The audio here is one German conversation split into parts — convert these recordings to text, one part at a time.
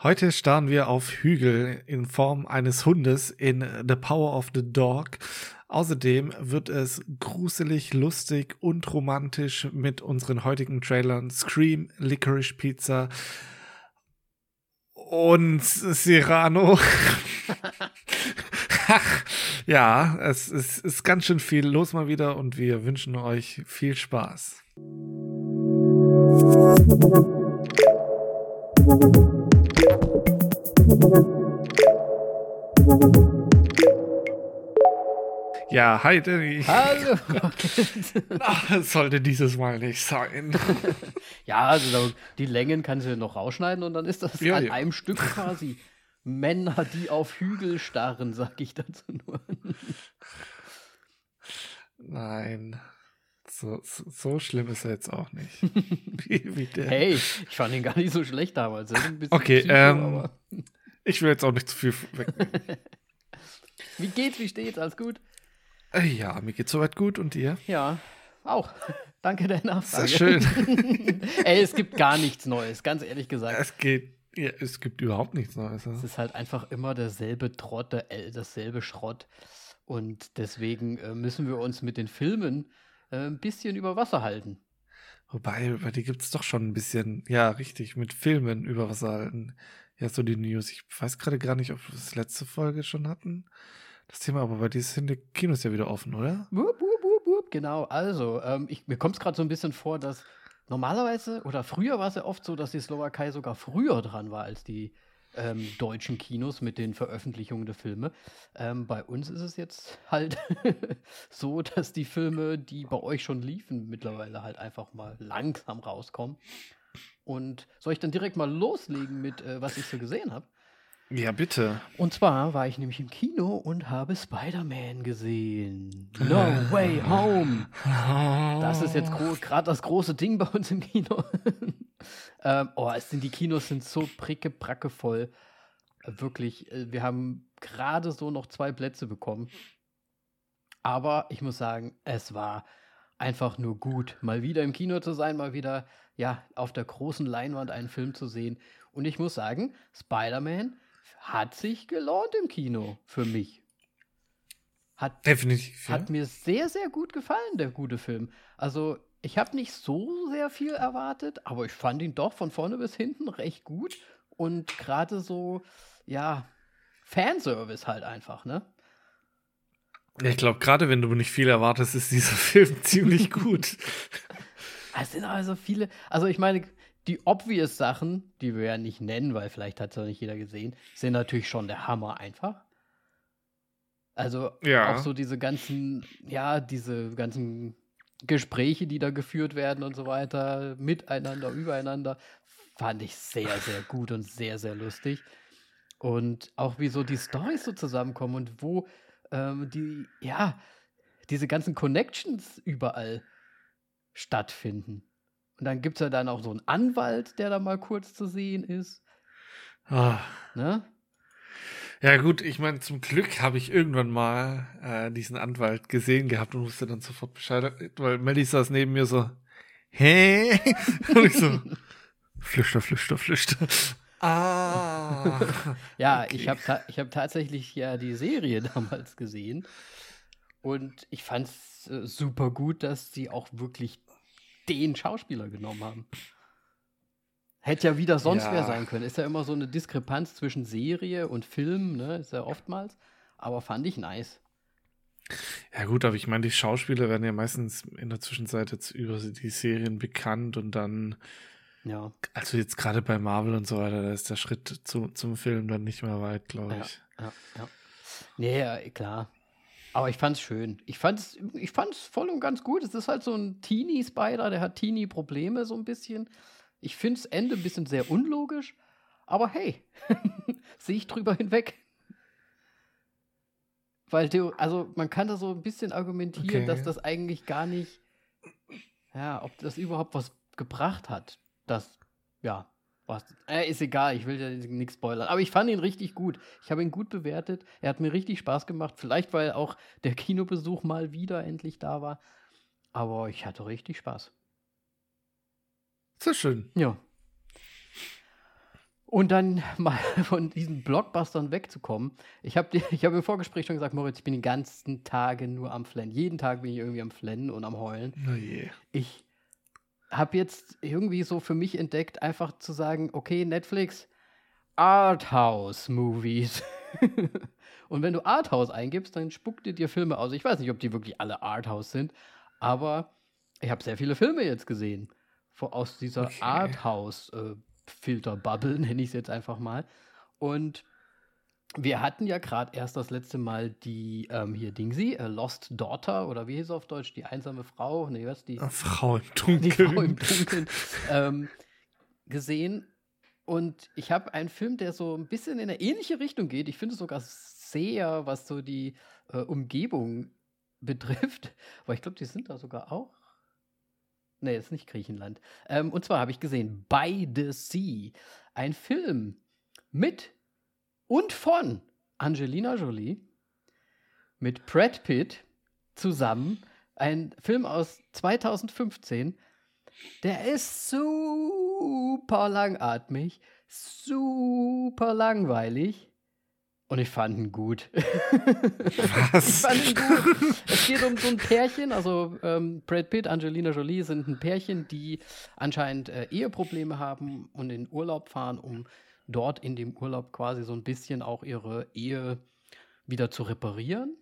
Heute starren wir auf Hügel in Form eines Hundes in The Power of the Dog. Außerdem wird es gruselig, lustig und romantisch mit unseren heutigen Trailern Scream, Licorice Pizza und Cyrano. ja, es, es ist ganz schön viel los mal wieder und wir wünschen euch viel Spaß. Ja, hi Danny. Hallo. Ach, es sollte dieses Mal nicht sein. ja, also die Längen kannst du noch rausschneiden und dann ist das Ja, an ja. einem Stück quasi. Männer, die auf Hügel starren, sag ich dazu nur. Nein. So, so, so schlimm ist er jetzt auch nicht. Wie, wie. Hey, ich fand ihn gar nicht so schlecht damals. Okay, psycho, ähm, aber Ich will jetzt auch nicht zu viel weg. Wie geht's, wie steht's? Alles gut? Äh, Ja, mir geht's soweit gut und dir? Ja, auch. Danke der Nachfrage. Sehr schön. Ey, es gibt gar nichts Neues, ganz ehrlich gesagt. Es geht. Ja, es gibt überhaupt nichts Neues. Es Ja. ist halt einfach immer derselbe Trott, der, äh, dasselbe Schrott. Und deswegen äh, müssen wir uns mit den Filmen äh, ein bisschen über Wasser halten. Wobei, bei dir gibt's doch schon ein bisschen, ja, richtig, mit Filmen über Wasser halten. Ja, so die News. Ich weiß gerade gar nicht, ob wir das letzte Folge schon hatten. Das Thema, aber bei dir sind die Kinos ja wieder offen, oder? Wupp, wupp, wupp, wupp. Genau, also, ähm, ich, mir kommt es gerade so ein bisschen vor, dass normalerweise oder früher war es ja oft so, dass die Slowakei sogar früher dran war als die ähm, deutschen Kinos mit den Veröffentlichungen der Filme. Ähm, bei uns ist es jetzt halt so, dass die Filme, die bei euch schon liefen, mittlerweile halt einfach mal langsam rauskommen. Und soll ich dann direkt mal loslegen mit, äh, was ich so gesehen habe? Ja, bitte. Und zwar war ich nämlich im Kino und habe Spider-Man gesehen. No Way Home. Das ist jetzt gerade das große Ding bei uns im Kino. ähm, oh, es sind, die Kinos sind so pricke, bracke voll. Wirklich, äh, wir haben gerade so noch zwei Plätze bekommen. Aber ich muss sagen, es war einfach nur gut, mal wieder im Kino zu sein, mal wieder ja auf der großen Leinwand einen Film zu sehen. Und ich muss sagen, Spider-Man hat sich gelohnt im Kino für mich. Hat Definitiv. Ja. hat mir sehr, sehr gut gefallen, der gute Film. Also, ich habe nicht so sehr viel erwartet, aber ich fand ihn doch von vorne bis hinten recht gut. Und gerade so, ja, Fanservice halt einfach, ne? Ich glaube, gerade wenn du nicht viel erwartest, ist dieser Film ziemlich gut. Es sind also viele, also ich meine, die obvious Sachen, die wir ja nicht nennen, weil vielleicht hat es ja nicht jeder gesehen, sind natürlich schon der Hammer einfach. Also Ja. auch so diese ganzen, ja, diese ganzen Gespräche, die da geführt werden und so weiter, miteinander, übereinander, fand ich sehr, sehr gut und sehr, sehr lustig. Und auch wie so die Storys so zusammenkommen und wo ähm, die, ja, diese ganzen Connections überall stattfinden. Und dann gibt es ja dann auch so einen Anwalt, der da mal kurz zu sehen ist. Ah. Ne? Ja, gut, ich meine, zum Glück habe ich irgendwann mal äh, diesen Anwalt gesehen gehabt und wusste dann sofort Bescheid, weil Melly saß neben mir so, hä? Und ich so, flüchter, flüchter, flüchter. Ah. Ja, Okay. ich habe ta ich hab tatsächlich ja die Serie damals gesehen. Und ich fand es äh, super gut, dass sie auch wirklich den Schauspieler genommen haben. Hätte ja wieder sonst Ja. wer sein können. Ist ja immer so eine Diskrepanz zwischen Serie und Film, ne? Ist ja oftmals. Aber fand ich nice. Ja gut, aber ich meine, die Schauspieler werden ja meistens in der Zwischenzeit jetzt über die Serien bekannt und dann, Ja. also jetzt gerade bei Marvel und so weiter, da ist der Schritt zu, zum Film dann nicht mehr weit, glaube Ja, ich. ja, ja. Nee, ja, klar. Aber ich fand's schön. Ich fand's, ich fand's voll und ganz gut. Es ist halt so ein Teenie-Spider, der hat Teenie-Probleme so ein bisschen. Ich find's Ende ein bisschen sehr unlogisch. Aber hey, sehe ich drüber hinweg. Weil, du, also man kann da so ein bisschen argumentieren, Okay. dass das eigentlich gar nicht, ja, ob das überhaupt was gebracht hat. Das, ja, was, äh, ist egal, ich will ja nichts spoilern. Aber ich fand ihn richtig gut. Ich habe ihn gut bewertet. Er hat mir richtig Spaß gemacht. Vielleicht, weil auch der Kinobesuch mal wieder endlich da war. Aber ich hatte richtig Spaß. Sehr schön. Ja. Und dann mal von diesen Blockbustern wegzukommen. Ich habe ich hab im Vorgespräch schon gesagt, Moritz, ich bin die ganzen Tage nur am Flennen. Jeden Tag bin ich irgendwie am Flennen und am Heulen. Oh je. Ich habe jetzt irgendwie so für mich entdeckt, einfach zu sagen, okay, Netflix, Arthouse-Movies. und wenn du Arthouse eingibst, dann spuckt dir dir Filme aus. Ich weiß nicht, ob die wirklich alle Arthouse sind, aber ich habe sehr viele Filme jetzt gesehen. Aus dieser okay. Arthouse-Filter-Bubble, nenne ich es jetzt einfach mal. Und wir hatten ja gerade erst das letzte Mal die, ähm, hier Dingsy, äh, Lost Daughter, oder wie hieß es auf Deutsch? Die einsame Frau, nee, was? Die Frau im Dunkeln. Die Frau im Dunkeln ähm, gesehen. Und ich habe einen Film, der so ein bisschen in eine ähnliche Richtung geht. Ich finde sogar sehr, was so die äh, Umgebung betrifft. Aber ich glaube, die sind da sogar auch. Nee, ist nicht Griechenland. Ähm, und zwar habe ich gesehen By the Sea. Ein Film mit und von Angelina Jolie mit Brad Pitt zusammen. Ein Film aus 2015. Der ist super langatmig, super langweilig. Und ich fand ihn gut. Was? ich fand ihn gut. Es geht um so ein Pärchen, also ähm, Brad Pitt, Angelina Jolie sind ein Pärchen, die anscheinend äh, Eheprobleme haben und in Urlaub fahren, um dort in dem Urlaub quasi so ein bisschen auch ihre Ehe wieder zu reparieren,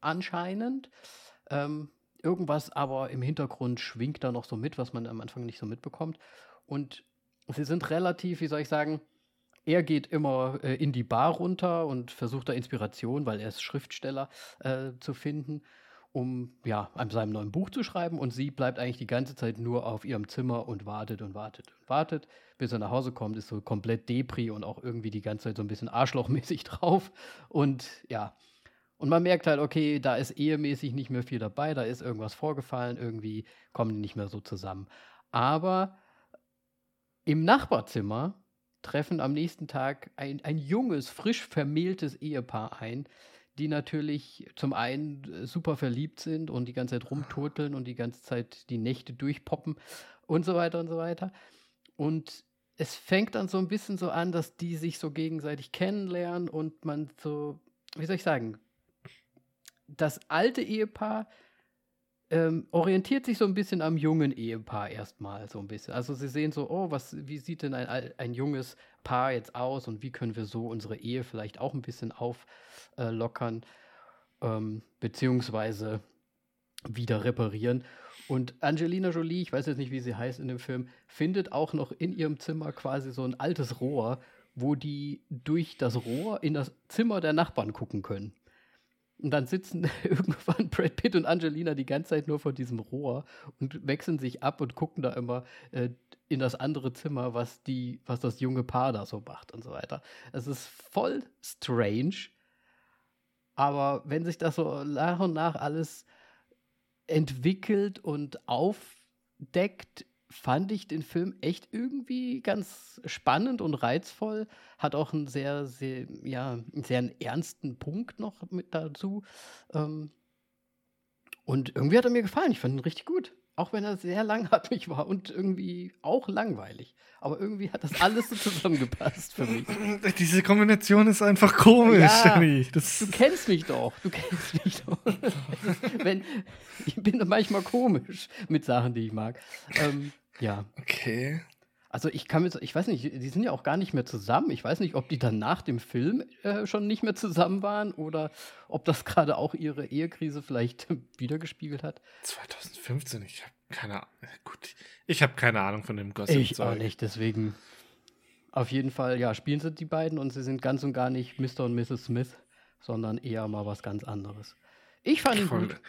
anscheinend. Ähm, irgendwas aber im Hintergrund schwingt da noch so mit, was man am Anfang nicht so mitbekommt. Und sie sind relativ, wie soll ich sagen, er geht immer äh, in die Bar runter und versucht da Inspiration, weil er ist Schriftsteller, äh, zu finden um ja, an seinem neuen Buch zu schreiben. Und sie bleibt eigentlich die ganze Zeit nur auf ihrem Zimmer und wartet und wartet und wartet, bis er nach Hause kommt, ist so komplett Depri und auch irgendwie die ganze Zeit so ein bisschen arschlochmäßig drauf. Und ja, und man merkt halt, okay, da ist ehemäßig nicht mehr viel dabei, da ist irgendwas vorgefallen, irgendwie kommen die nicht mehr so zusammen. Aber im Nachbarzimmer treffen am nächsten Tag ein, ein junges, frisch vermähltes Ehepaar ein, die natürlich zum einen äh, super verliebt sind und die ganze Zeit rumturteln und die ganze Zeit die Nächte durchpoppen und so weiter und so weiter. Und es fängt dann so ein bisschen so an, dass die sich so gegenseitig kennenlernen und man so, wie soll ich sagen, das alte Ehepaar ähm, orientiert sich so ein bisschen am jungen Ehepaar erstmal so ein bisschen. Also sie sehen so, oh, was, wie sieht denn ein, ein junges Paar jetzt aus und wie können wir so unsere Ehe vielleicht auch ein bisschen auflockern, ähm, beziehungsweise wieder reparieren. Und Angelina Jolie, ich weiß jetzt nicht, wie sie heißt in dem Film, findet auch noch in ihrem Zimmer quasi so ein altes Rohr, wo die durch das Rohr in das Zimmer der Nachbarn gucken können. Und dann sitzen irgendwann Brad Pitt und Angelina die ganze Zeit nur vor diesem Rohr und wechseln sich ab und gucken da immer äh, in das andere Zimmer, was die, was das junge Paar da so macht und so weiter. Es ist voll strange. Aber wenn sich das so nach und nach alles entwickelt und aufdeckt, fand ich den Film echt irgendwie ganz spannend und reizvoll. Hat auch einen sehr, sehr, ja, einen sehr ernsten Punkt noch mit dazu. Ähm, und irgendwie hat er mir gefallen. Ich fand ihn richtig gut. Auch wenn er sehr langatmig war und irgendwie auch langweilig. Aber irgendwie hat das alles so zusammengepasst für mich. Diese Kombination ist einfach komisch, ja, Du kennst mich doch. Du kennst mich doch. wenn, ich bin manchmal komisch mit Sachen, die ich mag. Ähm, ja. Okay. Also ich kann mir, ich weiß nicht, die sind ja auch gar nicht mehr zusammen. Ich weiß nicht, ob die dann nach dem Film äh, schon nicht mehr zusammen waren oder ob das gerade auch ihre Ehekrise vielleicht wiedergespiegelt hat. 2015, ich habe keine Ahnung. Gut, ich habe keine Ahnung von dem Gossip. Ich auch nicht, deswegen. Auf jeden Fall, ja, spielen sie die beiden und sie sind ganz und gar nicht Mr. und Mrs. Smith, sondern eher mal was ganz anderes. Ich fand ihn Voll. gut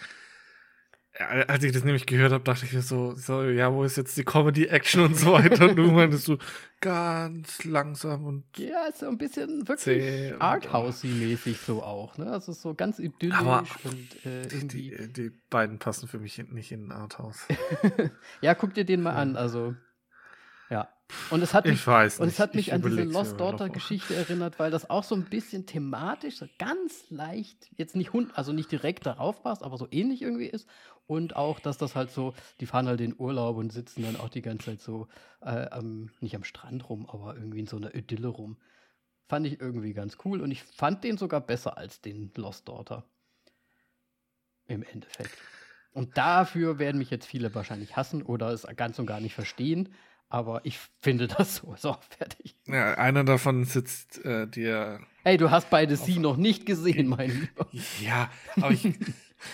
als ich das nämlich gehört habe, dachte ich mir so, so, ja, wo ist jetzt die Comedy-Action und so weiter? Und du meintest so ganz langsam und. Ja, so ein bisschen wirklich Arthousey-mäßig so auch, ne? Also so ganz idyllisch Aber und äh, irgendwie. Die, die, beiden passen für mich nicht in Arthouse. ja, guck dir den mal an, also. Ja. Und es hat mich, ich weiß nicht. und es hat mich ich an diese Lost aber Daughter noch. Geschichte erinnert, weil das auch so ein bisschen thematisch, so ganz leicht, jetzt nicht hund, also nicht direkt darauf passt, aber so ähnlich irgendwie ist. Und auch, dass das halt so, die fahren halt in Urlaub und sitzen dann auch die ganze Zeit so, äh, am, nicht am Strand rum, aber irgendwie in so einer Idylle rum. Fand ich irgendwie ganz cool und ich fand den sogar besser als den Lost Daughter. Im Endeffekt. Und dafür werden mich jetzt viele wahrscheinlich hassen oder es ganz und gar nicht verstehen. Aber ich finde das so. So, fertig. Ja, einer davon sitzt äh, dir. Hey, du hast beide Sie noch nicht gesehen, mein Lieber. Ja, aber ich.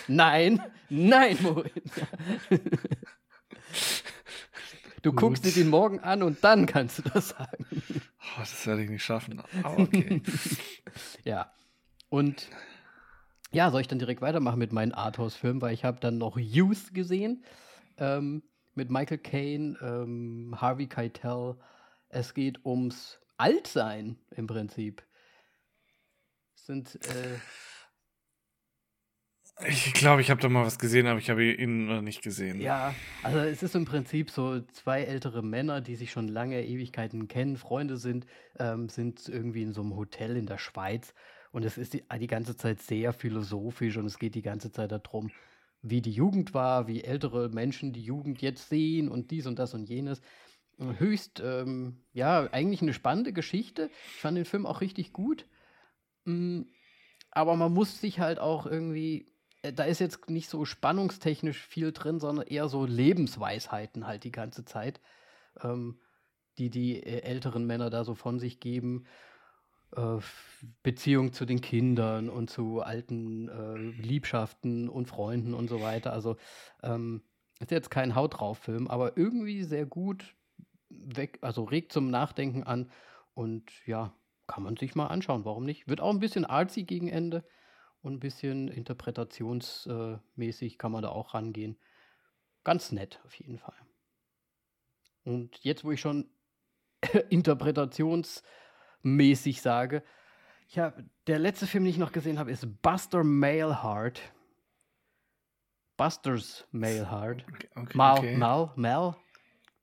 Nein, nein, Moritz. Du Gut. guckst dir den morgen an und dann kannst du das sagen. Oh, das werde ich nicht schaffen. Aber okay. Ja. Und ja, soll ich dann direkt weitermachen mit meinen Arthouse-Filmen, weil ich habe dann noch Youth gesehen ähm, mit Michael Caine, ähm, Harvey Keitel. Es geht ums Altsein im Prinzip. Es sind äh, Ich glaube, ich habe da mal was gesehen, aber ich habe ihn noch nicht gesehen. Ja, also es ist im Prinzip so zwei ältere Männer, die sich schon lange Ewigkeiten kennen, Freunde sind, ähm, sind irgendwie in so einem Hotel in der Schweiz und es ist die, die ganze Zeit sehr philosophisch und es geht die ganze Zeit darum, wie die Jugend war, wie ältere Menschen die Jugend jetzt sehen und dies und das und jenes. Höchst, ähm, ja, eigentlich eine spannende Geschichte. Ich fand den Film auch richtig gut. Mm, aber man muss sich halt auch irgendwie da ist jetzt nicht so spannungstechnisch viel drin, sondern eher so Lebensweisheiten halt die ganze Zeit, ähm, die die äh, älteren Männer da so von sich geben. Äh, Beziehung zu den Kindern und zu alten äh, Liebschaften und Freunden und so weiter. Also ähm, ist jetzt kein Haut drauf Film, aber irgendwie sehr gut weg, also regt zum Nachdenken an und ja, kann man sich mal anschauen, warum nicht? Wird auch ein bisschen artsy gegen Ende und ein bisschen interpretationsmäßig kann man da auch rangehen. Ganz nett auf jeden Fall. Und jetzt, wo ich schon interpretationsmäßig sage, ja, der letzte Film, den ich noch gesehen habe, ist Buster Maleheart. Busters Maleheart. Okay, okay, Mal, okay. Mal, Mal,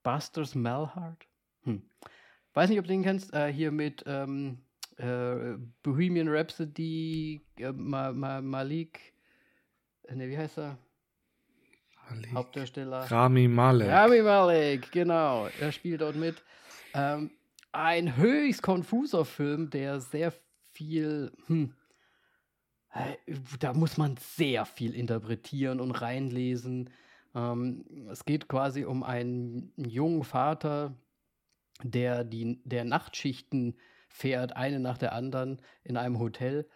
Busters Malheart. Hm. Weiß nicht, ob du den kennst. Äh, hier mit ähm, äh, Bohemian Rhapsody, äh, Ma Ma Malik. Ne, wie heißt er? Malik. Hauptdarsteller. Rami Malek. Rami Malek, genau. Er spielt dort mit. Ähm, ein höchst konfuser Film, der sehr viel. Hm, äh, da muss man sehr viel interpretieren und reinlesen. Ähm, es geht quasi um einen jungen Vater, der die der Nachtschichten fährt, eine nach der anderen in einem Hotel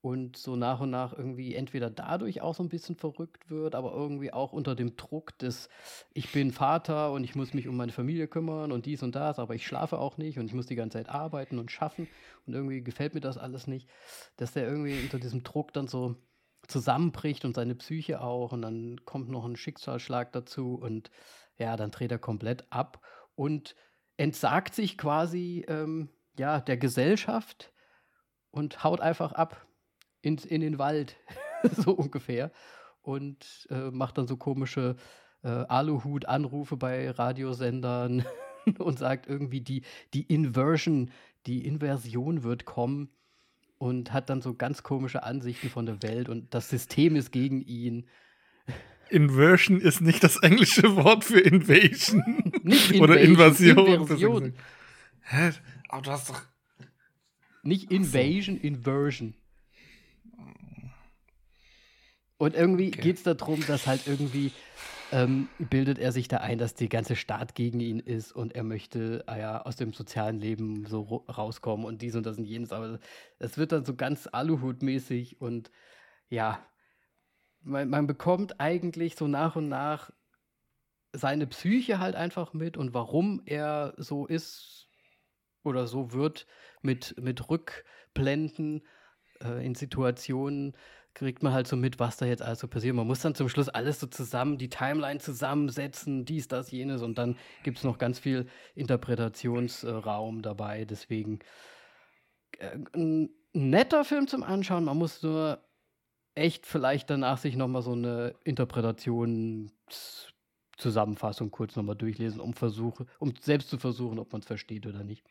und so nach und nach irgendwie entweder dadurch auch so ein bisschen verrückt wird, aber irgendwie auch unter dem Druck des, ich bin Vater und ich muss mich um meine Familie kümmern und dies und das, aber ich schlafe auch nicht und ich muss die ganze Zeit arbeiten und schaffen und irgendwie gefällt mir das alles nicht, dass der irgendwie unter diesem Druck dann so zusammenbricht und seine Psyche auch und dann kommt noch ein Schicksalsschlag dazu und ja, dann dreht er komplett ab und entsagt sich quasi ähm, ja, der Gesellschaft und haut einfach ab ins, in den Wald, so ungefähr. Und äh, macht dann so komische äh, Aluhut-Anrufe bei Radiosendern und sagt irgendwie, die, die Inversion, die Inversion wird kommen und hat dann so ganz komische Ansichten von der Welt und das System ist gegen ihn. Inversion ist nicht das englische Wort für Invasion. Nicht Oder Invasion, Invasion. Inversion. Aber du hast doch. Nicht Invasion, Inversion. Und irgendwie Okay. geht es darum, dass halt irgendwie ähm, bildet er sich da ein, dass die ganze Staat gegen ihn ist und er möchte äh, ja aus dem sozialen Leben so rauskommen und dies und das und jenes. Aber es wird dann so ganz Aluhut-mäßig und ja, man, man bekommt eigentlich so nach und nach seine Psyche halt einfach mit und warum er so ist oder so wird mit, mit Rückblenden äh, in Situationen, kriegt man halt so mit, was da jetzt alles so passiert. Man muss dann zum Schluss alles so zusammen, die Timeline zusammensetzen, dies, das, jenes und dann gibt es noch ganz viel Interpretationsraum dabei. Deswegen äh, ein netter Film zum Anschauen. Man muss nur echt vielleicht danach sich nochmal so eine Interpretationstiefe Zusammenfassung kurz nochmal durchlesen, um versuche, um selbst zu versuchen, ob man es versteht oder nicht.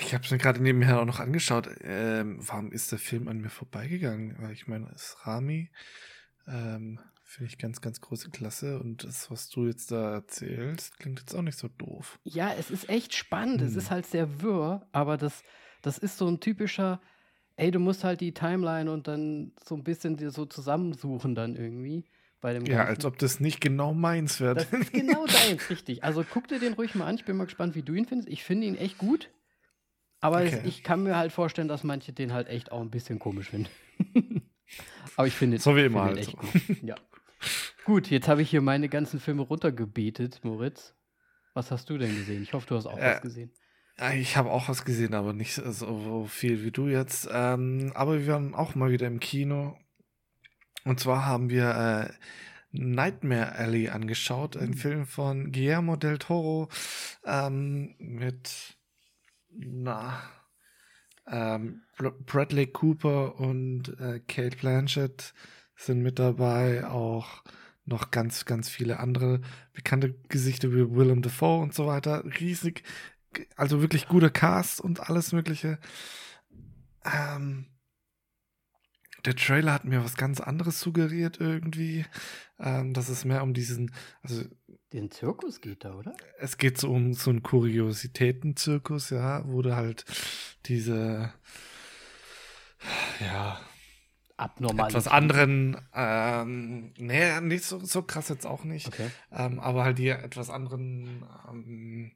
Ich habe es mir gerade nebenher auch noch angeschaut. Ähm, warum ist der Film an mir vorbeigegangen? Weil ich meine, es ist Rami. Ähm, Finde ich ganz, ganz große Klasse. Und das, was du jetzt da erzählst, klingt jetzt auch nicht so doof. Ja, es ist echt spannend. Hm. Es ist halt sehr wirr, aber das, das ist so ein typischer, ey, du musst halt die Timeline und dann so ein bisschen dir so zusammensuchen dann irgendwie bei dem Ja, Ganzen. als ob das nicht genau meins wäre. Das ist genau deins, richtig. Also guck dir den ruhig mal an. Ich bin mal gespannt, wie du ihn findest. Ich finde ihn echt gut. Aber es, Okay. ich kann mir halt vorstellen, dass manche den halt echt auch ein bisschen komisch finden. Aber ich finde So wie immer halt echt gut. Ja. Gut, jetzt habe ich hier meine ganzen Filme runtergebetet, Moritz. Was hast du denn gesehen? Ich hoffe, du hast auch Äh, was gesehen. Ich habe auch was gesehen, aber nicht so viel wie du jetzt. Ähm, aber wir waren auch mal wieder im Kino. Und zwar haben wir äh, Nightmare Alley angeschaut, ein Mhm. Film von Guillermo del Toro ähm, mit na, ähm, Br- Bradley Cooper und äh, Kate Blanchett sind mit dabei, auch noch ganz, ganz viele andere bekannte Gesichter wie Willem Dafoe und so weiter. Riesig, also wirklich guter Cast und alles Mögliche. Ähm, der Trailer hat mir was ganz anderes suggeriert irgendwie. Ähm, dass es mehr um diesen, also Den Zirkus geht da, oder? es geht so um so einen Kuriositäten-Zirkus, ja, wo du halt diese, ja, Abnormal. etwas anderen, ähm, nee, nicht so, so krass jetzt auch nicht, Okay. ähm, aber halt die etwas anderen ähm,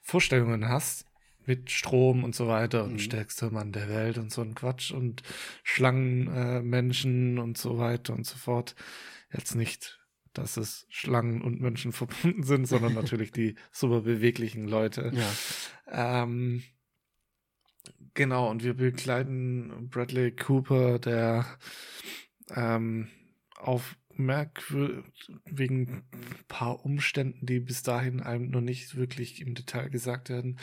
Vorstellungen hast mit Strom und so weiter und Mhm. stärkster Mann der Welt und so ein Quatsch und Schlangenmenschen äh, und so weiter und so fort. Jetzt nicht, dass es Schlangen und Menschen verbunden sind, sondern natürlich die super beweglichen Leute. Ja. Ähm, genau, und wir begleiten Bradley Cooper, der ähm, auf merkwür- wegen ein paar Umständen, die bis dahin einem noch nicht wirklich im Detail gesagt werden,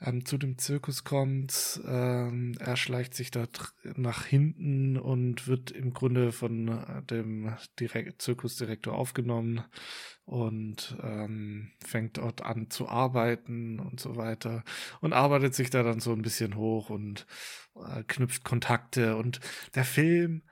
ähm, zu dem Zirkus kommt. Ähm, er schleicht sich da nach hinten und wird im Grunde von äh, dem Direkt Zirkusdirektor aufgenommen und ähm, fängt dort an zu arbeiten und so weiter und arbeitet sich da dann so ein bisschen hoch und äh, knüpft Kontakte und der Film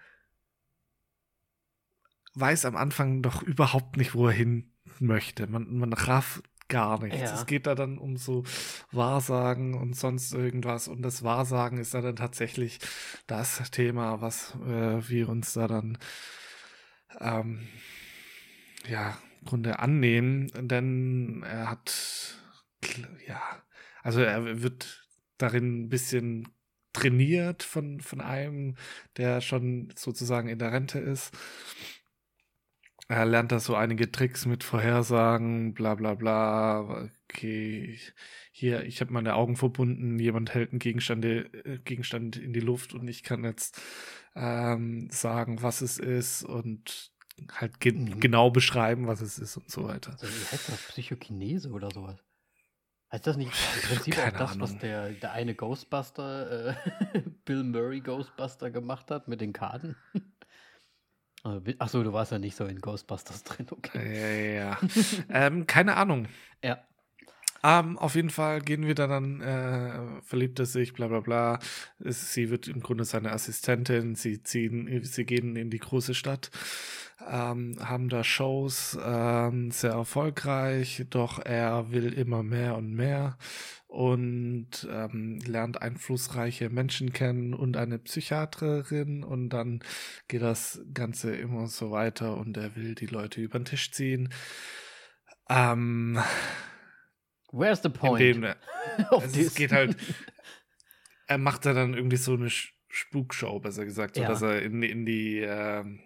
weiß am Anfang doch überhaupt nicht, wo er hin möchte. Man, man rafft gar nichts. Ja. Es geht da dann um so Wahrsagen und sonst irgendwas. Und das Wahrsagen ist da dann tatsächlich das Thema, was äh, wir uns da dann ähm, ja, im Grunde annehmen. Denn er hat, ja, also er wird darin ein bisschen trainiert von, von einem, der schon sozusagen in der Rente ist. Er lernt da so einige Tricks mit Vorhersagen, bla bla bla. Okay, hier, ich habe meine Augen verbunden, jemand hält einen Gegenstand, äh, Gegenstand in die Luft und ich kann jetzt ähm, sagen, was es ist und halt ge Mhm. genau beschreiben, was es ist und so weiter. Also, wie heißt das? Psychokinese oder sowas? Heißt das nicht im Prinzip auch das, was Ahnung. der, der eine Ghostbuster, äh, Bill Murray Ghostbuster gemacht hat mit den Karten? Achso, du warst ja nicht so in Ghostbusters drin, okay. Ja, ja, ja. ähm, keine Ahnung. Ja. Ähm, auf jeden Fall gehen wir da dann, äh, verliebt er sich, bla bla bla. Es, sie wird im Grunde seine Assistentin, sie ziehen, sie gehen in die große Stadt, ähm, haben da Shows, ähm, sehr erfolgreich, doch er will immer mehr und mehr und ähm, lernt einflussreiche Menschen kennen und eine Psychiaterin und dann geht das Ganze immer so weiter und er will die Leute über den Tisch ziehen. Ähm, Where's the point? er, Auf also es geht halt, er macht da dann irgendwie so eine Spukshow, besser gesagt, so Ja. dass er in, die- in die ähm,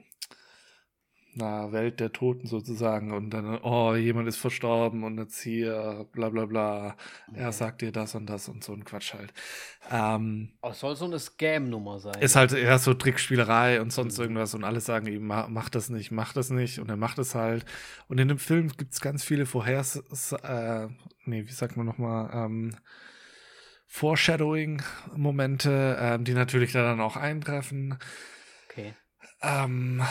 na, Welt der Toten sozusagen und dann, oh, jemand ist verstorben und jetzt hier, bla bla bla, er Okay. sagt dir das und das und so ein Quatsch halt. Ähm, Oh, es soll so eine Scam-Nummer sein. ist halt eher so Trickspielerei und sonst Mhm. irgendwas und alle sagen ihm, ma- mach das nicht, mach das nicht und er macht es halt. Und in dem Film gibt es ganz viele Vorhers, äh, nee, wie sagt man nochmal, ähm, Foreshadowing-Momente, ähm, die natürlich da dann auch eintreffen. Okay. Ähm,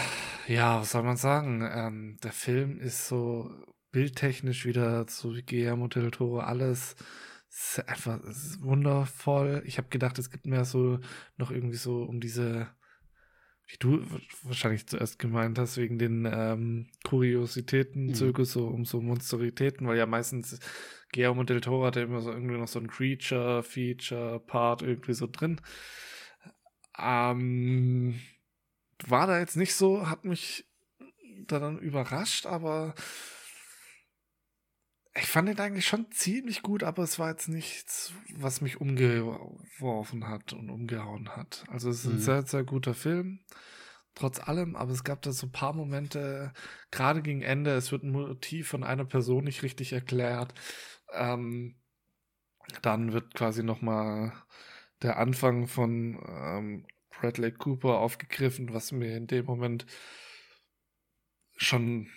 ja, was soll man sagen? Ähm, der Film ist so bildtechnisch wieder so wie Guillermo del Toro, alles ist einfach ist wundervoll. Ich habe gedacht, es gibt mehr so noch irgendwie so um diese, wie du wahrscheinlich zuerst gemeint hast, wegen den ähm, Kuriositäten, Mhm. Zirkus, so um so Monsteritäten, weil ja meistens Guillermo del Toro hat ja immer so irgendwie noch so ein Creature, Feature, Part irgendwie so drin. Ähm, war da jetzt nicht so, hat mich da dann überrascht, aber ich fand ihn eigentlich schon ziemlich gut, aber es war jetzt nichts, was mich umgeworfen hat und umgehauen hat. Also es ist ein Mhm. sehr, sehr guter Film, trotz allem, aber es gab da so ein paar Momente, gerade gegen Ende, es wird ein Motiv von einer Person nicht richtig erklärt. Ähm, dann wird quasi nochmal der Anfang von ähm, Bradley Cooper aufgegriffen, was mir in dem Moment schon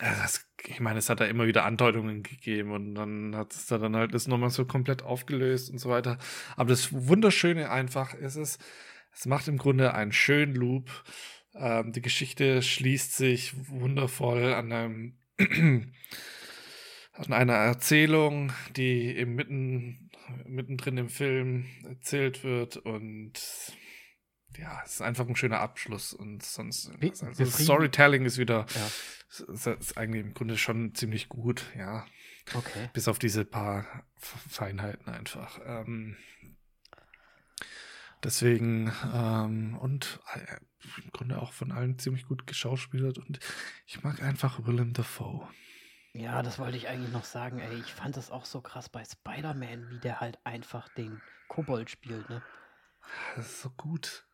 das, ich meine, es hat da immer wieder Andeutungen gegeben und dann hat es da dann halt das nochmal so komplett aufgelöst und so weiter. Aber das Wunderschöne einfach ist es, es macht im Grunde einen schönen Loop. Ähm, die Geschichte schließt sich wundervoll an einem an einer Erzählung, die eben mitten, mittendrin im Film erzählt wird und ja, es ist einfach ein schöner Abschluss und sonst also Storytelling ist wieder Ja, ist, ist eigentlich im Grunde schon ziemlich gut, ja. okay. Bis auf diese paar Feinheiten einfach. Ähm, deswegen, ähm, und äh, im Grunde auch von allen ziemlich gut geschauspielert und ich mag einfach Willem Dafoe. Ja, das wollte ich eigentlich noch sagen, ey. Ich fand das auch so krass bei Spider-Man, wie der halt einfach den Kobold spielt, ne? Das ist so gut.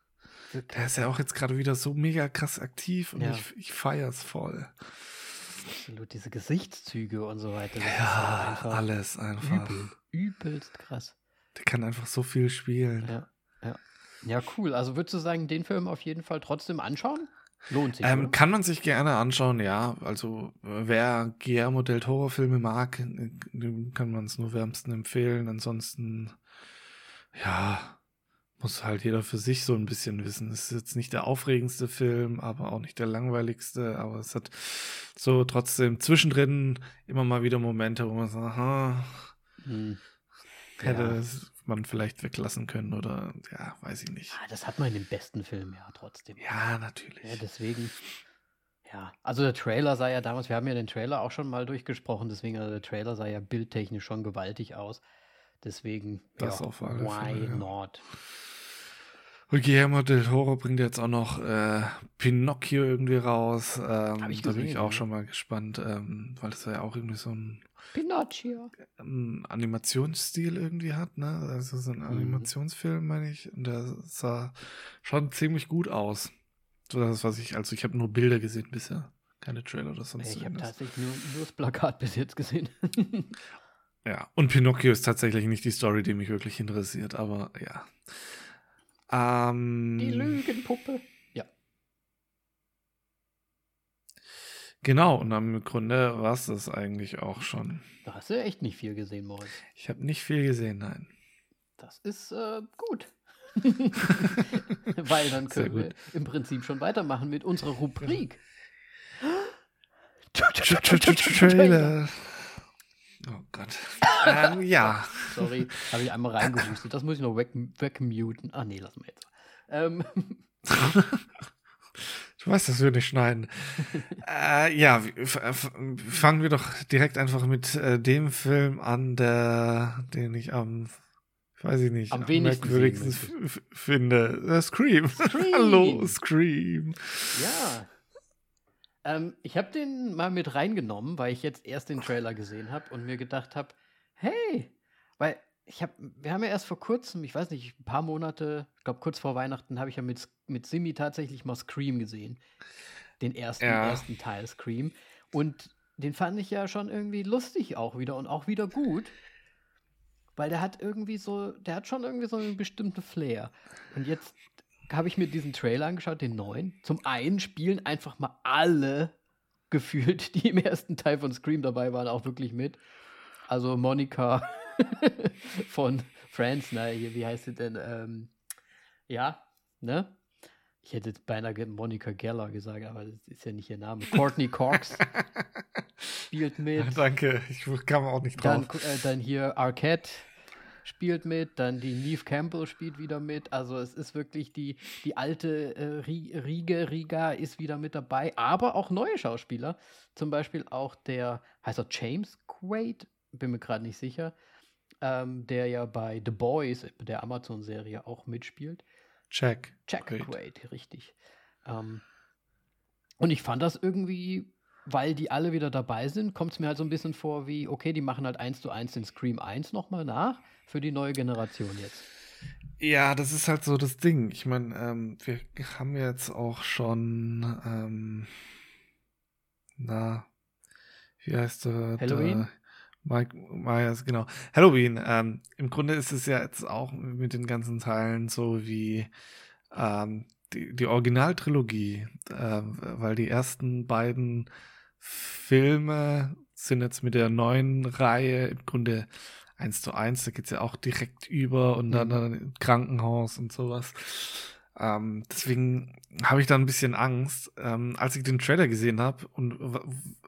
Wirklich. Der ist ja auch jetzt gerade wieder so mega krass aktiv und Ja. ich, ich feiere es voll. Absolut, diese Gesichtszüge und so weiter. Ja, einfach alles einfach. übel, übelst krass. Der kann einfach so viel spielen. Ja, ja. Ja, cool. Also würdest du sagen, den Film auf jeden Fall trotzdem anschauen? Lohnt sich, Ähm, kann man sich gerne anschauen, ja. Also äh, wer Guillermo del Toro Filme mag, äh, dem kann man es nur wärmsten empfehlen. Ansonsten, ja, muss halt jeder für sich so ein bisschen wissen. Es ist jetzt nicht der aufregendste Film, aber auch nicht der langweiligste. Aber es hat so trotzdem zwischendrin immer mal wieder Momente, wo man sagt, aha, Hm. hätte Ja. Man vielleicht weglassen können oder ja, weiß ich nicht. Ah, das hat man in den besten Filmen ja trotzdem. Ja, natürlich. Ja, deswegen. Ja, also der Trailer sah ja damals, wir haben ja den Trailer auch schon mal durchgesprochen, deswegen, also der Trailer sah ja bildtechnisch schon gewaltig aus. Deswegen, Das ja, auf alle why Fälle, ja. not? Und Guillermo del Toro bringt jetzt auch noch äh, Pinocchio irgendwie raus. Ähm, Hab ich da bin ich gesehen, auch ja. schon mal gespannt, ähm, weil das ja auch irgendwie so ein, Pinocchio. ein Animationsstil irgendwie hat, ne? Also so ein Mhm. Animationsfilm, meine ich. Und der sah schon ziemlich gut aus. So das, was ich, also ich habe nur Bilder gesehen bisher. Keine Trailer oder sonst Ich habe tatsächlich nur, nur das Plakat bis jetzt gesehen. Ja, und Pinocchio ist tatsächlich nicht die Story, die mich wirklich interessiert, aber ja. Ähm, Die Lügenpuppe. Ja. Genau, und im Grunde war es das eigentlich auch schon. Da hast du ja echt nicht viel gesehen, Moritz. Ich habe nicht viel gesehen, nein. Das ist äh, gut. Weil dann können wir im Prinzip schon weitermachen mit unserer Rubrik. Trailer. Oh Gott. ähm, ja. Sorry, habe ich einmal reingehustet. Das muss ich noch weg, wegmuten. Ah, nee, lassen wir jetzt. Ähm, Du weißt, dass wir nicht schneiden. äh, ja, fangen wir doch direkt einfach mit äh, dem Film an, der, den ich am, weiß ich nicht, Am wenigsten merkwürdigsten finde. Äh, Scream. Scream. Hallo, Scream. ja. Ähm, ich habe den mal mit reingenommen, weil ich jetzt erst den Trailer gesehen habe und mir gedacht habe, hey, weil ich habe, wir haben ja erst vor kurzem, ich weiß nicht, ein paar Monate, ich glaube kurz vor Weihnachten, habe ich ja mit, mit Simi tatsächlich mal Scream gesehen. Den ersten, Ja. ersten Teil Scream. Und den fand ich ja schon irgendwie lustig auch wieder und auch wieder gut. Weil der hat irgendwie so, der hat schon irgendwie so einen bestimmten Flair. Und jetzt habe ich mir diesen Trailer angeschaut, den neuen. Zum einen spielen einfach mal alle gefühlt, die im ersten Teil von Scream dabei waren, auch wirklich mit. Also Monika von Friends, ne, hier, wie heißt sie denn? Ähm, ja, ne? Ich hätte jetzt beinahe Monica Geller gesagt, aber das ist ja nicht ihr Name. Courtney Cox spielt mit. Danke, ich kam auch nicht drauf. Dann, äh, dann hier Arquette spielt mit, dann die Neve Campbell spielt wieder mit. Also es ist wirklich die, die alte äh, Riege, Riga ist wieder mit dabei, aber auch neue Schauspieler. Zum Beispiel auch der, heißt er James Quaid? Bin mir gerade nicht sicher. Ähm, der ja bei The Boys, der Amazon-Serie, auch mitspielt. Jack. Jack Quaid, Quaid richtig. Ähm, und ich fand das irgendwie weil die alle wieder dabei sind, kommt es mir halt so ein bisschen vor wie, okay, die machen halt eins zu eins den Scream 1 nochmal nach für die neue Generation jetzt. Ja, das ist halt so das Ding. Ich meine, ähm, wir haben jetzt auch schon, ähm, na, wie heißt der? Halloween? Der Mike Myers, genau. Halloween. Ähm, Im Grunde ist es ja jetzt auch mit den ganzen Teilen so wie ähm, die, die Originaltrilogie, äh, weil die ersten beiden Filme sind jetzt mit der neuen Reihe im Grunde eins zu eins, da geht es ja auch direkt über und dann, mhm. dann Krankenhaus und sowas. Ähm, deswegen habe ich da ein bisschen Angst. Ähm, als ich den Trailer gesehen habe und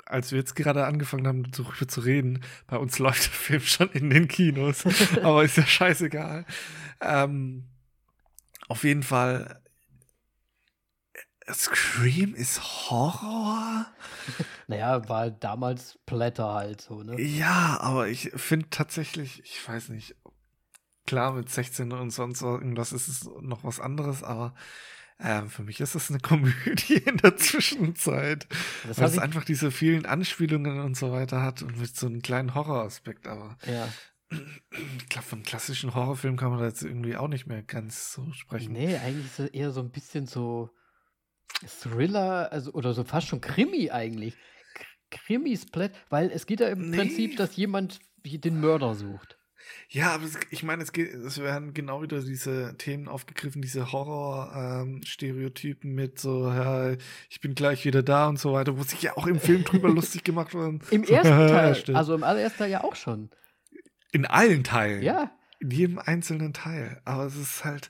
als wir jetzt gerade angefangen haben, darüber zu reden, bei uns läuft der Film schon in den Kinos, aber ist ja scheißegal. Ähm, auf jeden Fall, Scream ist Horror? naja, war damals Blätter halt so, ne? Ja, aber ich finde tatsächlich, ich weiß nicht, klar, mit 16 und sonst irgendwas ist es noch was anderes, aber äh, für mich ist es eine Komödie in der Zwischenzeit. Das weil es einfach diese vielen Anspielungen und so weiter hat und mit so einem kleinen Horroraspekt, aber. Ja. Ich glaube, von klassischen Horrorfilm kann man da jetzt irgendwie auch nicht mehr ganz so sprechen. Nee, eigentlich ist es eher so ein bisschen so Thriller, also oder so fast schon Krimi eigentlich. Krimi-Splat, weil es geht ja im nee. Prinzip, dass jemand den Mörder sucht. Ja, aber ich meine, es, geht, es werden genau wieder diese Themen aufgegriffen, diese Horror-Stereotypen ähm, mit so, ja, ich bin gleich wieder da und so weiter, wo sich ja auch im Film drüber lustig gemacht wurde. Im ersten Teil, also im allerersten Teil ja auch schon. In allen Teilen. Ja. In jedem einzelnen Teil. Aber es ist halt,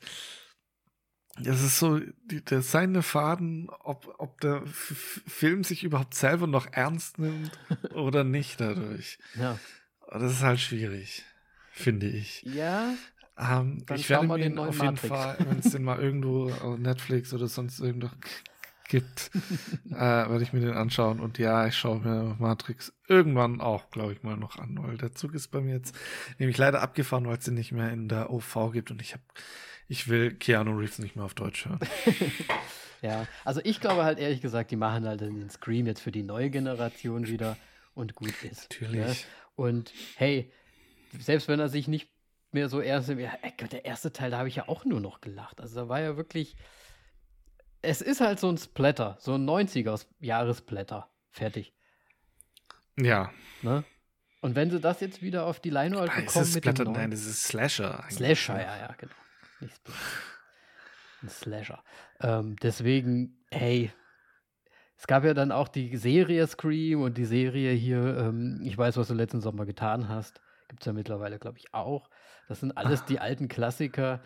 das ist so die, der seine Faden, ob, ob der F Film sich überhaupt selber noch ernst nimmt oder nicht dadurch. Ja. Das ist halt schwierig, finde ich. Ja. Ähm, ich werde mir den auf jeden Matrix. Fall, wenn es den mal irgendwo auf Netflix oder sonst irgendwo gibt, äh, werde ich mir den anschauen. Und ja, ich schaue mir Matrix irgendwann auch, glaube ich, mal noch an, weil der Zug ist bei mir jetzt nämlich leider abgefahren, weil es den nicht mehr in der OV gibt und ich habe ich will Keanu Reeves nicht mehr auf Deutsch hören. ja, also ich glaube halt ehrlich gesagt, die machen halt den Scream jetzt für die neue Generation wieder und gut ist. Natürlich. Ja? Und hey, selbst wenn er sich nicht mehr so ernst nimmt, ja, der erste Teil, da habe ich ja auch nur noch gelacht. Also da war ja wirklich, es ist halt so ein Splatter, so ein 90er-Jahres-Splatter. Fertig. Ja. Ne? Und wenn sie das jetzt wieder auf die Leinwand bekommen mit Splatter, dem neuen, Nein, das ist Slasher. Slasher, ja, ja, genau. Nichts Ein Slasher. Ähm, deswegen, hey, es gab ja dann auch die Serie Scream und die Serie hier, ähm, ich weiß, was du letzten Sommer getan hast. Gibt es ja mittlerweile, glaube ich, auch. Das sind alles die alten Klassiker.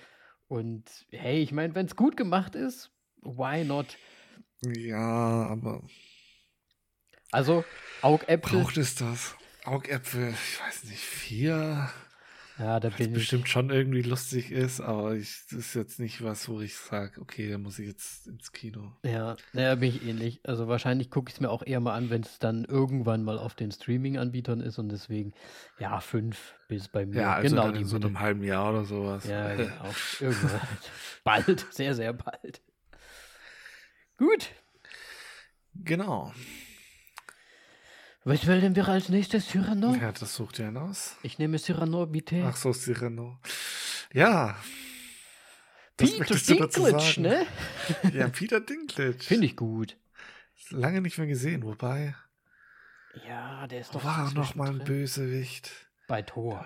Und hey, ich meine, wenn es gut gemacht ist, why not? Ja, aber. Also, Augäpfel. Braucht es das? Augäpfel, ich weiß nicht, vier. Ja, da bin ich. bestimmt schon irgendwie lustig ist, aber ich, das ist jetzt nicht was, wo ich sage, okay, da muss ich jetzt ins Kino. Ja, naja, bin ich ähnlich. Also wahrscheinlich gucke ich es mir auch eher mal an, wenn es dann irgendwann mal auf den Streaming-Anbietern ist und deswegen, ja, fünf bis bei mir. Ja, also genau dann in so einem halben Jahr oder sowas. Ja, genau. Irgendwann. bald, sehr, sehr bald. Gut. Genau. Was wählen wir als nächstes? Cyrano? Ja, das sucht ihr aus. Ich nehme Cyrano, bitte. Ach so, Cyrano. Ja. Peter Dinklage, ne? ja, Peter Dinklage. Finde ich gut. Lange nicht mehr gesehen, wobei. Ja, der ist doch. War auch noch mal ein Bösewicht. Bei Thor.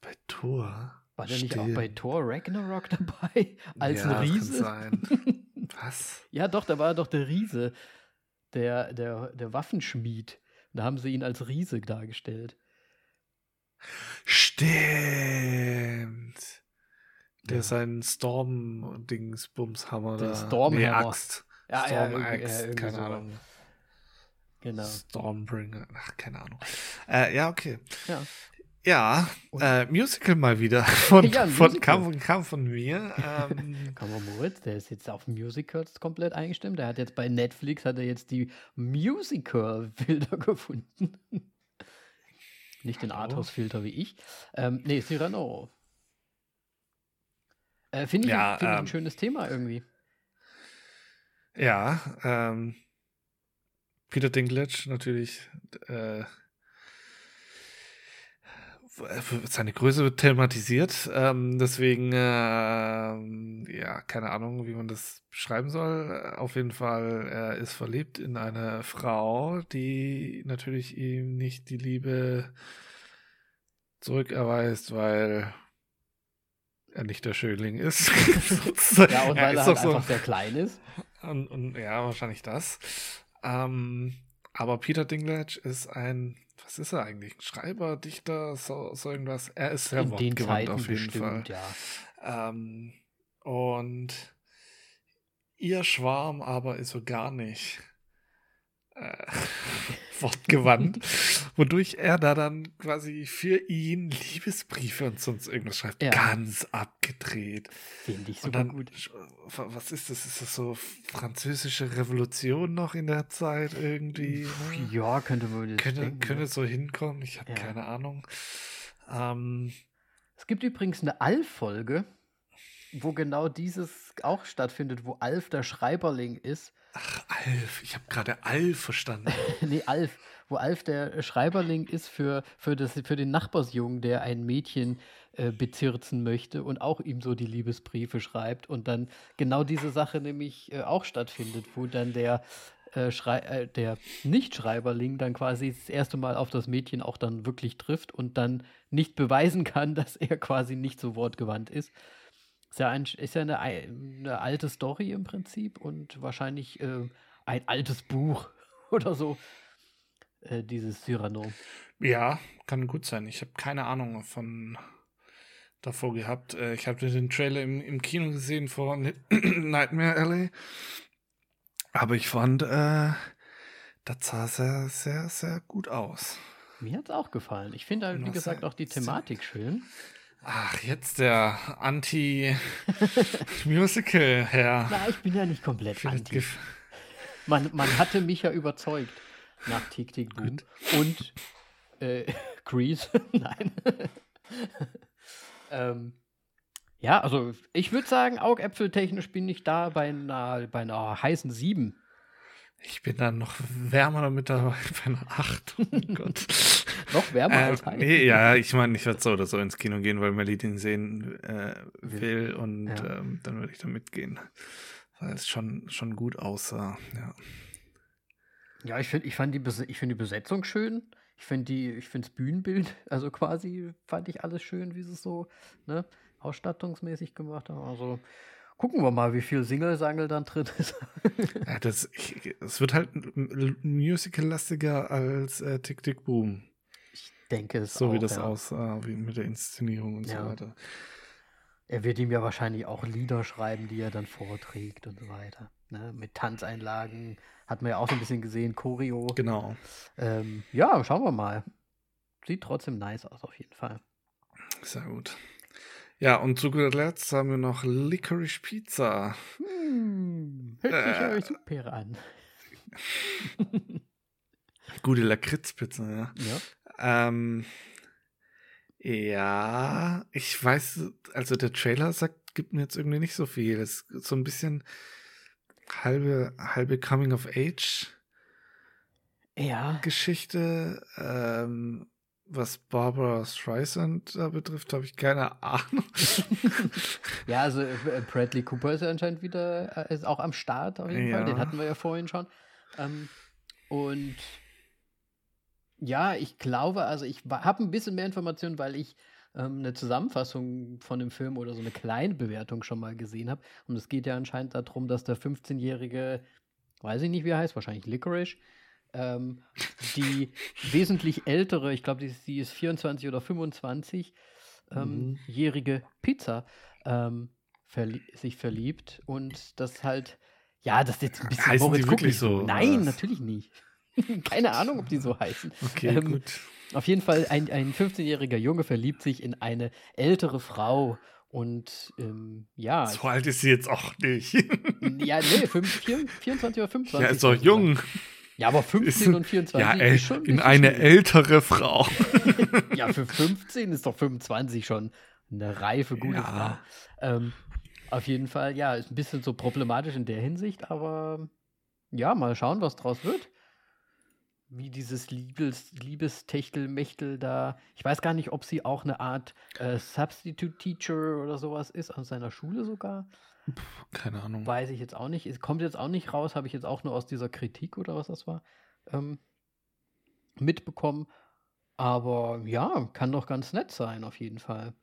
Bei Thor. War der nicht auch bei Thor Ragnarok dabei? Als ja, ein Riese? Kann sein. Was? Ja, doch, da war doch der Riese. Der, der, der Waffenschmied. Da haben sie ihn als Riese dargestellt. Stimmt. der ja. seinen Storm-Dings-Bums-Hammer da. Stormhammer. Nee, Axt. Ja, Storm ja, Axt, ja, keine so Ahnung. Genau. Stormbringer, ach, keine Ahnung. Äh, ja, okay. Ja. Ja, äh, Musical mal wieder von, Ja, von kam, kam von mir. Ähm, Komm Moritz, der ist jetzt auf Musicals komplett eingestimmt. Der hat jetzt bei Netflix hat er jetzt die Musical-Filter gefunden. Nicht den? Arthouse-Filter wie ich. Ähm, nee, Cyrano. Äh, Finde ich, Ja, find ich ein ähm, schönes Thema irgendwie. ja, ähm, Peter Dinklage natürlich. Äh, seine Größe wird thematisiert, ähm, deswegen, ähm, ja, keine Ahnung, wie man das beschreiben soll. Auf jeden Fall, er ist verliebt in eine Frau, die natürlich ihm nicht die Liebe zurückerweist, weil er nicht der Schönling ist. Ja, und weil er, ist halt so- einfach sehr klein ist. und, und ja, wahrscheinlich das. Ähm, aber Peter Dinklage ist ein, was ist er eigentlich? Ein Schreiber, Dichter, so, so irgendwas. Er ist sehr wortgewandt auf jeden Fall. bestimmt, ja. Ähm, und ihr Schwarm aber ist so gar nicht wortgewandt, wodurch er da dann quasi für ihn Liebesbriefe und sonst irgendwas schreibt. Ja. Ganz abgedreht. Finde ich super gut. was ist das? Ist das so französische Revolution noch in der Zeit irgendwie? Ne? Ja, könnte man jetzt Könnte, denken, könnte so hinkommen, ich habe Ja. keine Ahnung. Ähm, Es gibt übrigens eine Alf-Folge, wo genau dieses auch stattfindet, wo Alf der Schreiberling ist. ach, Alf, ich habe gerade Alf verstanden. nee, Alf, wo Alf der Schreiberling ist für, für, das, für den Nachbarsjungen, der ein Mädchen äh, bezirzen möchte und auch ihm so die Liebesbriefe schreibt und dann genau diese Sache nämlich äh, auch stattfindet, wo dann der, äh, Schrei äh, der Nicht-Schreiberling dann quasi das erste Mal auf das Mädchen auch dann wirklich trifft und dann nicht beweisen kann, dass er quasi nicht so wortgewandt ist. Ist ja, ein, ist ja eine, ei- eine alte Story im Prinzip und wahrscheinlich äh, ein altes Buch oder so. Äh, dieses Cyrano. Ja, kann gut sein. Ich habe keine Ahnung von davor gehabt. Äh, Ich habe den Trailer im, im Kino gesehen vor Ni- Nightmare Alley. Aber ich fand, äh, das sah sehr, sehr, sehr gut aus. Mir hat es auch gefallen. Ich finde, halt, wie gesagt, auch die Thematik schön. Ach, jetzt der Anti-Musical-Herr. Na, ich bin ja nicht komplett anti. Man, man hatte mich ja überzeugt nach Tick Tick Boom. Und äh, Grease. Nein. ähm, ja, also ich würde sagen, augäpfeltechnisch bin ich da bei einer, bei einer heißen 7. Ich bin dann noch wärmer damit dabei bei einer 8. Oh Gott. Noch wärmer äh, als nee, ja, ich meine, ich werde so oder so ins Kino gehen, weil Melly den sehen äh, will und Ja. ähm, dann würde ich da mitgehen. Weil es schon, schon gut aussah. Ja. Ja, ich finde ich fand die, Bes- ich find die Besetzung schön. Ich finde die, ich finde das Bühnenbild, also quasi fand ich alles schön, wie sie es so ne, ausstattungsmäßig gemacht haben. Also gucken wir mal, wie viel Single-Sangel dann drin ist. Ja, das, ich, es wird halt musical-lastiger als äh, Tick Tick Boom. Ich denke es So auch, wie das ja. aussah, wie mit der Inszenierung und Ja. so weiter. Er wird ihm ja wahrscheinlich auch Lieder schreiben, die er dann vorträgt und so weiter. Ne? Mit Tanzeinlagen hat man ja auch so ein bisschen gesehen, Choreo. Genau. Ähm, ja, schauen wir mal. Sieht trotzdem nice aus, auf jeden Fall. Sehr gut. Ja, und zu guter Letzt haben wir noch Licorice Pizza. Hm, hört sich Äh. ja super an. Gute Lakritzpizza, ja. Ja. Ähm, ja, ich weiß, also der Trailer sagt, gibt mir jetzt irgendwie nicht so viel. Es ist so ein bisschen halbe, halbe Coming of Age Ja. Geschichte. Ähm, was Barbara Streisand da betrifft, habe ich keine Ahnung. Ja, also äh, Bradley Cooper ist ja anscheinend wieder äh, ist auch am Start auf jeden Fall. Den Ja. hatten wir ja vorhin schon. Ähm, und ja, ich glaube, also ich habe ein bisschen mehr Informationen, weil ich ähm, eine Zusammenfassung von dem Film oder so eine kleine Bewertung schon mal gesehen habe. Und es geht ja anscheinend darum, dass der 15-jährige, weiß ich nicht, wie er heißt, wahrscheinlich Licorice, ähm, die wesentlich ältere, ich glaube, die, ist- die ist 24 oder 25, ähm, jährige Pizza ähm, verlie sich verliebt und das halt, ja, das ist jetzt ein bisschen Heißen die Moritz, guck wirklich so. so, Nein, was? natürlich nicht. Keine Ahnung, ob die so heißen. Okay, Ähm, gut. Auf jeden Fall, ein, ein 15-jähriger Junge verliebt sich in eine ältere Frau und ähm, ja, So alt ist sie jetzt auch nicht. ja, nee, fünf, vier, 24 oder 25. ja, ist doch jung. Ja, aber 15 Ist- und 24 Ja, ist ey, schon ein in eine schwierig. ältere Frau. Ja, für 15 ist doch 25 schon eine reife, gute Ja. Frau. Ähm, auf jeden Fall, ja, ist ein bisschen so problematisch in der Hinsicht, aber ja, mal schauen, was draus wird. Wie dieses Liebes, Liebestechtelmechtel da. Ich weiß gar nicht, ob sie auch eine Art äh, Substitute Teacher oder sowas ist, an seiner Schule sogar. Keine Ahnung. Weiß ich jetzt auch nicht. Es kommt jetzt auch nicht raus, habe ich jetzt auch nur aus dieser Kritik oder was das war, ähm, mitbekommen. Aber ja, kann doch ganz nett sein, auf jeden Fall.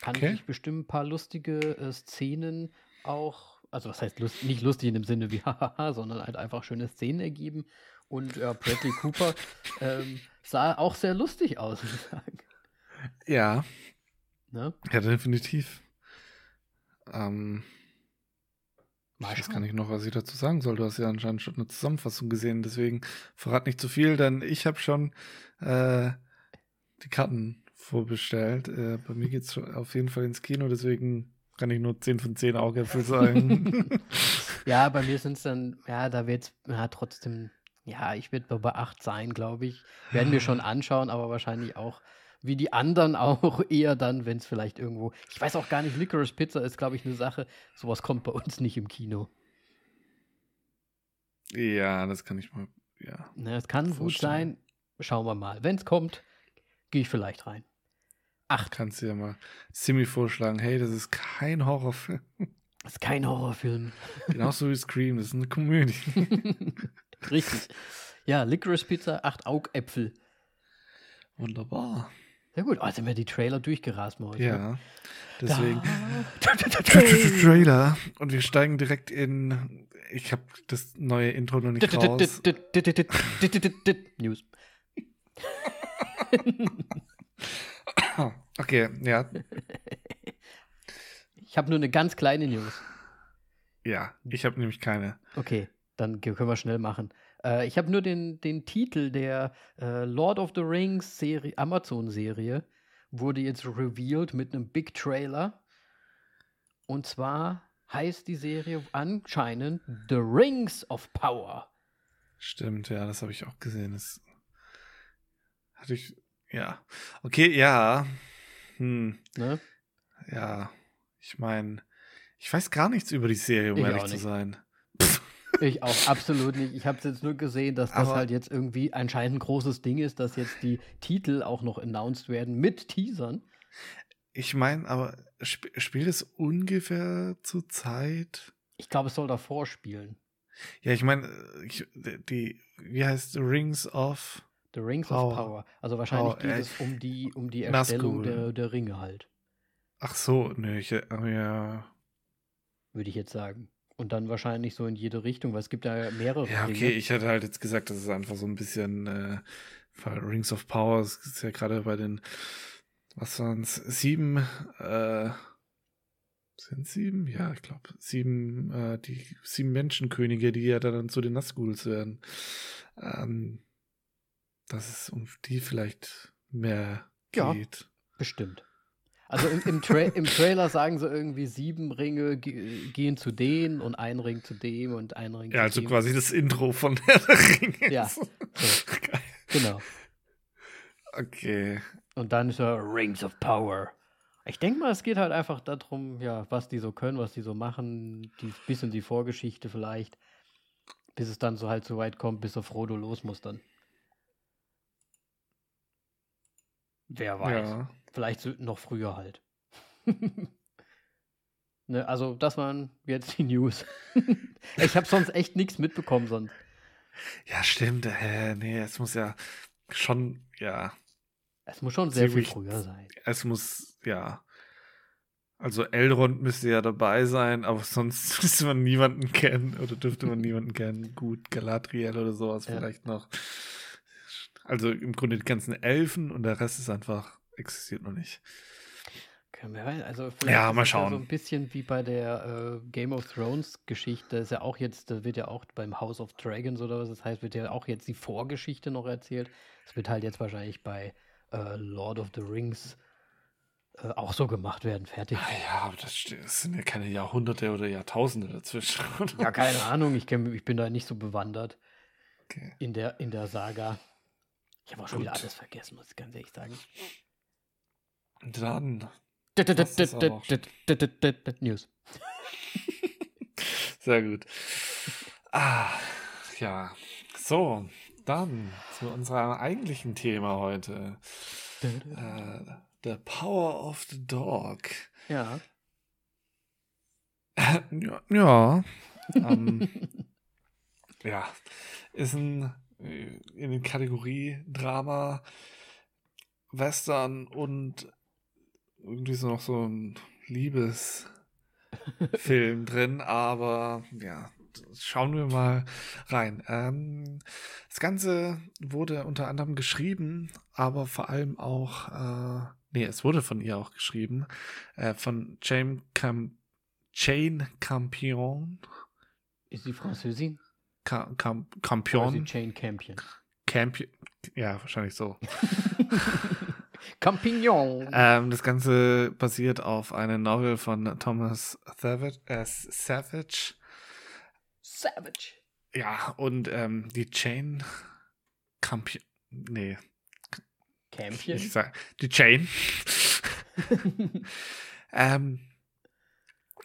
Kann Okay. sich bestimmt ein paar lustige äh, Szenen auch, also was heißt lust, nicht lustig in dem Sinne wie hahaha, sondern halt einfach schöne Szenen ergeben. Und ja, Bradley Cooper ähm, sah auch sehr lustig aus, muss ich sagen. Ja, Ne? ja, definitiv. Ähm, Mal ich weiß gar nicht noch, was ich dazu sagen soll. Du hast ja anscheinend schon eine Zusammenfassung gesehen, deswegen verrat nicht zu viel, denn ich habe schon äh, die Karten vorbestellt. Äh, bei mir geht es auf jeden Fall ins Kino, deswegen kann ich nur 10 von 10 Augäpfel sagen. Ja, bei mir sind es dann, ja, da wird es ja, trotzdem, ja, ich werde bei 8 sein, glaube ich. Werden mir schon anschauen, aber wahrscheinlich auch, wie die anderen auch, eher dann, wenn es vielleicht irgendwo, ich weiß auch gar nicht, Licorice Pizza ist, glaube ich, eine Sache, sowas kommt bei uns nicht im Kino. ja, das kann ich mal, ja. Ne, es kann gut Vorstellen. sein, schauen wir mal. Wenn es kommt, gehe ich vielleicht rein. Acht, Kannst du ja mal Simi vorschlagen, hey, das ist kein Horrorfilm. ist kein Horrorfilm. Genauso wie Scream, das ist eine Komödie. Richtig. Ja, Licorice Pizza, acht Augäpfel. Wunderbar. Sehr gut. Oh, jetzt sind wir die Trailer durchgerast mal heute. ne? Ja, deswegen. Trailer. Und wir steigen direkt in. Ich habe das neue Intro noch nicht raus. News. Okay, ja, Ich habe nur eine ganz kleine News. ja. Ich habe nämlich keine. Okay, dann können wir schnell machen. Äh, ich habe nur den, den Titel der äh, Lord of the Rings Serie, Amazon-Serie, wurde jetzt revealed mit einem Big Trailer. Und zwar heißt die Serie anscheinend The Rings of Power. Stimmt, ja, das habe ich auch gesehen. Das hatte ich. Ja. Okay, ja. Hm, Ne? ja. Ich meine, ich weiß gar nichts über die Serie, um Ich ehrlich zu sein. Ich auch absolut nicht. Ich habe jetzt nur gesehen, dass das Aber- halt jetzt irgendwie anscheinend ein großes Ding ist, dass jetzt die Titel auch noch announced werden mit Teasern. Ich meine, aber sp spielt es ungefähr zur Zeit? Ich glaube, es soll davor spielen. Ja, ich meine, ich, die, wie heißt Rings of? The Rings Power. of Power. Also wahrscheinlich Power, geht es um die, um die. Erstellung der, der Ringe halt, Ach so, ne, ich, oh ja. würde ich jetzt sagen. Und dann wahrscheinlich so in jede Richtung, weil es gibt ja mehrere Ja, Ringe. okay, ich hätte halt jetzt gesagt, das ist einfach so ein bisschen, äh, weil Rings of Power, das ist ja gerade bei den, was waren es, sieben, äh, sind sieben? Ja, ich glaube, sieben, äh, die sieben Menschenkönige, die ja dann zu den Nazguls werden. Ähm, dass es um die vielleicht mehr Ja. geht. Bestimmt. Also im, im, Tra im Trailer sagen sie irgendwie, sieben Ringe ge gehen zu denen und ein Ring zu dem und ein Ring Ja, zu also dem. quasi das Intro von der Ringe. Ja. So, Geil. genau. Okay. Und dann ist er Rings of Power. Ich denke mal, es geht halt einfach darum, ja, was die so können, was die so machen, die bisschen die Vorgeschichte vielleicht, bis es dann so halt so weit kommt, bis er Frodo los muss dann. Wer weiß. Ja. Vielleicht noch früher halt. ne, also, das waren jetzt die News. ich habe sonst echt nichts mitbekommen sonst. Ja, stimmt. Hä, nee, es muss ja schon, ja, Es muss schon sehr viel früher sein. es muss, ja. Also Elrond müsste ja dabei sein, aber sonst müsste man niemanden kennen oder dürfte man niemanden kennen. Gut, Galadriel oder sowas Ja. vielleicht noch. Also im Grunde die ganzen Elfen und der Rest ist einfach existiert noch nicht. Also ja, mal schauen. Ja so ein bisschen wie bei der äh, Game of Thrones Geschichte. Ist ja auch jetzt, da wird ja auch beim House of Dragons oder was das heißt, wird ja auch jetzt die Vorgeschichte noch erzählt. Es wird halt jetzt wahrscheinlich bei äh, Lord of the Rings äh, auch so gemacht werden. Fertig. Ah, ja, aber das, das, sind ja keine Jahrhunderte oder Jahrtausende dazwischen. ja, keine Ahnung. Ich, kenn, ich bin da nicht so bewandert okay. in, der, in der Saga. Ich habe auch schon Gut. wieder alles vergessen, muss ich ganz ehrlich sagen. Dann News. Sehr gut. Ah, ja. So, dann zu unserem eigentlichen Thema heute. Äh, the Power of the Dog. Ja. ja. Ja. ähm, ja. Ist ein in der Kategorie Drama, Western und irgendwie so noch so ein Liebesfilm drin, aber ja, schauen wir mal rein. Ähm, das Ganze wurde unter anderem geschrieben, aber vor allem auch, äh, nee, es wurde von ihr auch geschrieben, äh, von Jane, Cam Jane Campion. Ist sie Französin? Cam Campion. Jane Campion. Campion. Ja, wahrscheinlich so. Campignon. Ähm, das Ganze basiert auf einer Novel von Thomas Savage. Äh, Savage. Savage. Ja, und ähm, die Chain Campion. Nee. Campion? Ich sag, die Chain. ähm,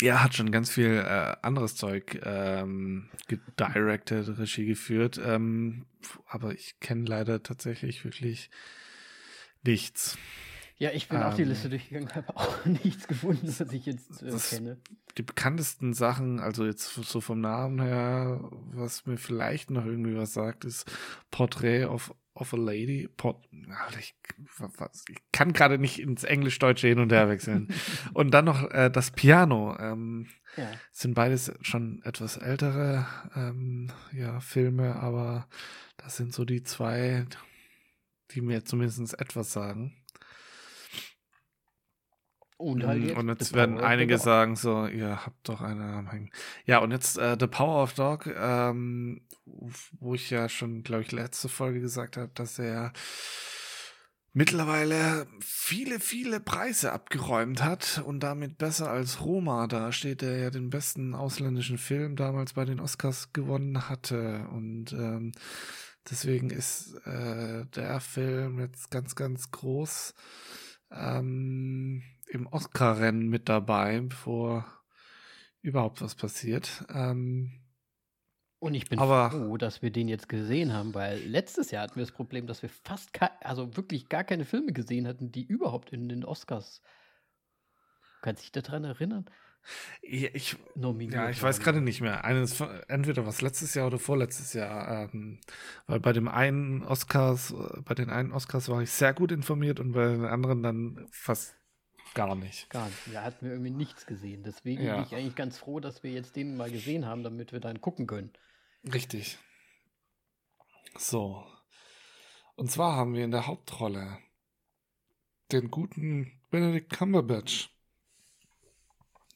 ja, hat schon ganz viel äh, anderes Zeug ähm, gedirected, Regie geführt. Ähm, aber ich kenne leider tatsächlich wirklich nichts. Ja, ich bin ähm, auch die Liste durchgegangen, habe auch nichts gefunden, was ich jetzt äh, kenne. Die bekanntesten Sachen, also jetzt so vom Namen her, was mir vielleicht noch irgendwie was sagt, ist Portrait of, of a Lady. Port, ich, ich kann gerade nicht ins Englisch-Deutsche hin und her wechseln. und dann noch äh, das Piano. Ähm, ja. Sind beides schon etwas ältere ähm, ja, Filme, aber das sind so die zwei, die mir zumindest etwas sagen. Und, halt mm, jetzt und jetzt werden einige sagen so, ihr habt doch eine am Hängen. Ja, und jetzt äh, The Power of Dog, ähm, wo ich ja schon, glaube ich, letzte Folge gesagt habe, dass er mittlerweile viele, viele Preise abgeräumt hat und damit besser als Roma da steht, der ja den besten ausländischen Film damals bei den Oscars gewonnen hatte. Und ähm, Deswegen ist äh, der Film jetzt ganz, ganz groß ähm, im Oscar-Rennen mit dabei, bevor überhaupt was passiert. Ähm, und ich bin aber, froh, dass wir den jetzt gesehen haben, weil letztes Jahr hatten wir das Problem, dass wir fast, also wirklich gar keine Filme gesehen hatten, die überhaupt in den Oscars. Kannst du dich daran erinnern? Ja, ich, ja, ich weiß gerade nicht mehr. Eines, entweder was letztes Jahr oder vorletztes Jahr. Ähm, weil bei dem einen Oscars, bei den einen Oscars war ich sehr gut informiert und bei den anderen dann fast gar nicht. Gar nicht. Da hatten wir irgendwie nichts gesehen. Deswegen ja. bin ich eigentlich ganz froh, dass wir jetzt den mal gesehen haben, damit wir dann gucken können. Richtig. So. Und zwar haben wir in der Hauptrolle den guten Benedict Cumberbatch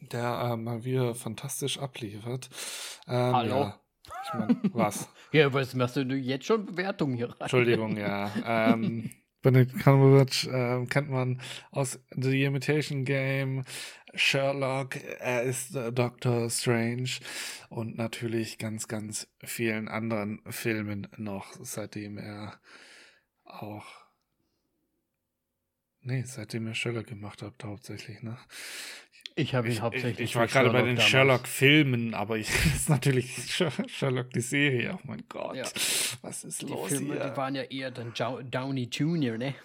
der äh, mal wieder fantastisch abliefert. Ähm, Hallo. Ja, ich mein, was? ja, was machst du jetzt schon Bewertungen hier rein? Entschuldigung, ja. ähm, Benedict Cumberbatch äh, kennt man aus The Imitation Game, Sherlock, er ist äh, Doctor Strange und natürlich ganz, ganz vielen anderen Filmen noch, seitdem er auch Nee, seitdem er Sherlock gemacht hat, hauptsächlich, ne? Ich habe ihn ich, hauptsächlich. Ich, ich war gerade bei den Sherlock-Filmen, aber ich ist natürlich Sherlock die Serie. Oh mein Gott, ja. was ist die los Filme, hier? Die waren ja eher dann Downey Jr., ne?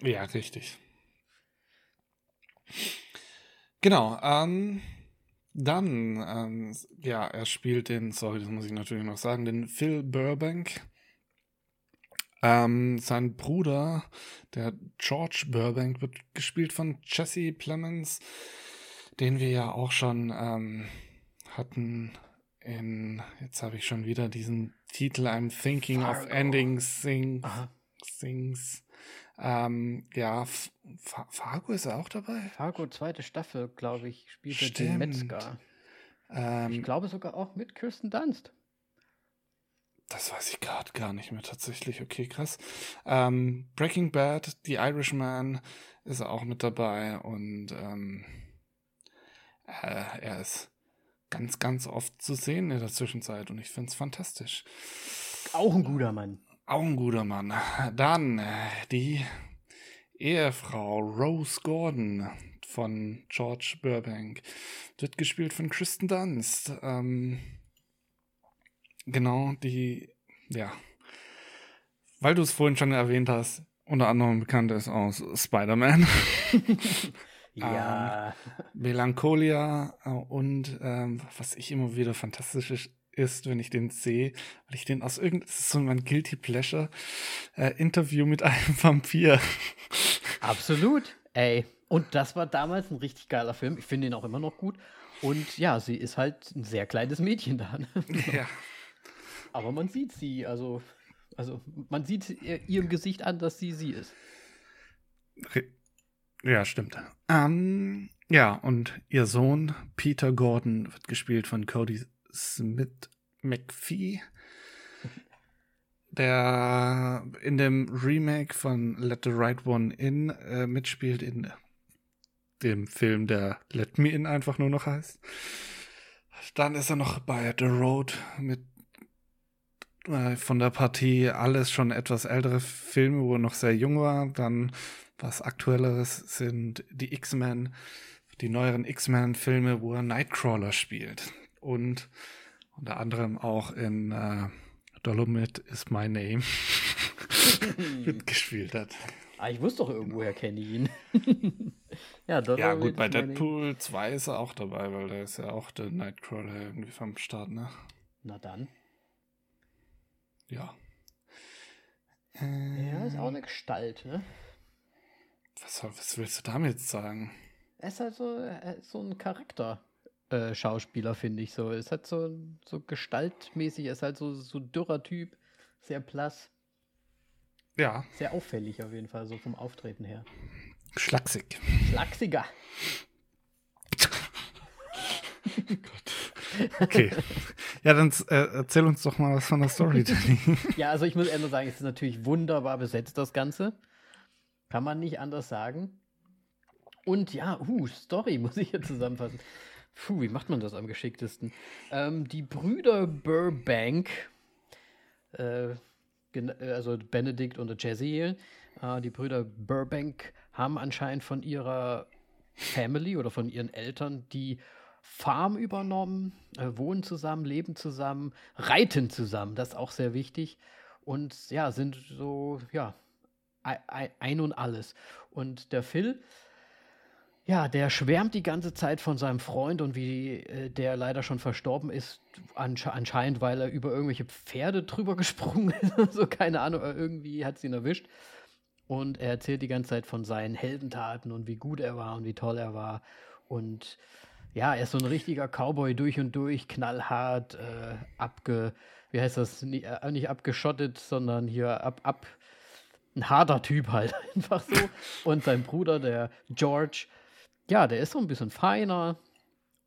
Ja, richtig. Genau. Ähm, dann, ähm, ja, er spielt den, sorry, das muss ich natürlich noch sagen, den Phil Burbank. Ähm, sein Bruder, der George Burbank, wird gespielt von Jesse Plemons, den wir ja auch schon ähm, hatten in, jetzt habe ich schon wieder diesen Titel, I'm Thinking Fargo. of Ending Things. Things. Ähm, ja, F Fa Fargo ist er auch dabei? Fargo, zweite Staffel, glaube ich, spielt er den Stimmt. Metzger. Ich Ähm, glaube sogar auch mit Kirsten Dunst. Das weiß ich gerade gar nicht mehr tatsächlich. Okay, krass. Ähm, Breaking Bad, The Irishman ist auch mit dabei und ähm, äh, er ist ganz, ganz oft zu sehen in der Zwischenzeit und ich finde es fantastisch. Auch ein guter Mann. Auch ein guter Mann. Dann äh, die Ehefrau Rose Gordon von George Burbank. Wird gespielt von Kristen Dunst. Ähm, genau, die, ja. Weil du es vorhin schon erwähnt hast, unter anderem bekannt ist aus Spider-Man, Ja. Melancholia äh, und ähm, was ich immer wieder fantastisch ist, ist, wenn ich den sehe, weil ich den aus irgendeinem, das ist so mein Guilty Pleasure, äh, Interview mit einem Vampir. Absolut. Ey. Und das war damals ein richtig geiler Film. Ich finde ihn auch immer noch gut. Und ja, sie ist halt ein sehr kleines Mädchen da. ne? ja. Aber man sieht sie, also, also man sieht ihr, ihrem Gesicht an, dass sie sie ist. Ja, stimmt. Ähm, ja, und ihr Sohn Peter Gordon wird gespielt von Cody Smith McPhee, der in dem Remake von Let the Right One In äh, mitspielt, in dem Film, der Let Me In einfach nur noch heißt. Dann ist er noch bei The Road mit äh, von der Partie alles schon etwas ältere Filme, wo er noch sehr jung war. Dann was aktuelleres sind die X-Men, die neueren X-Men-Filme, wo er Nightcrawler spielt. Und unter anderem auch in äh, Dolomit is My Name mitgespielt hat. Ah, ich wusste doch irgendwoher kenne ich ihn. ja, Ja, gut, bei Deadpool 2 ist er auch dabei, weil der ist ja auch der Nightcrawler irgendwie vom Start, ne? Na dann. Ja. Ja, ist Äh, auch eine Gestalt, ne? was, was willst du damit jetzt sagen? Er ist halt so, ist so ein Charakter. Äh, Schauspieler, finde ich so. Ist halt so, so gestaltmäßig, er ist halt so, so dürrer Typ, sehr blass, Ja, sehr auffällig auf jeden Fall, so vom Auftreten her. schlaksig. Schlachsiger. Okay. ja, dann äh, erzähl uns doch mal was von der Story, Danny. Ja, also ich muss nur sagen, es ist natürlich wunderbar besetzt, das Ganze. Kann man nicht anders sagen. Und ja, uh, Story muss ich hier zusammenfassen. Puh, wie macht man das am geschicktesten? Ähm, die Brüder Burbank, äh, äh, also Benedict und Jesse äh, die Brüder Burbank haben anscheinend von ihrer Family oder von ihren Eltern die Farm übernommen, äh, wohnen zusammen, leben zusammen, reiten zusammen, das ist auch sehr wichtig. Und ja, sind so, ja, ei- ei- ein und alles. Und der Phil, ja, der schwärmt die ganze Zeit von seinem Freund und wie äh, der leider schon verstorben ist, ansche anscheinend, weil er über irgendwelche Pferde drüber gesprungen ist. so, keine Ahnung, irgendwie hat sie ihn erwischt. Und er erzählt die ganze Zeit von seinen Heldentaten und wie gut er war und wie toll er war. Und ja, er ist so ein richtiger Cowboy durch und durch, knallhart, äh, abge, wie heißt das, Nie, äh, nicht abgeschottet, sondern hier ab, ab, ein harter Typ halt, einfach so. Und sein Bruder, der George, ja, der ist so ein bisschen feiner,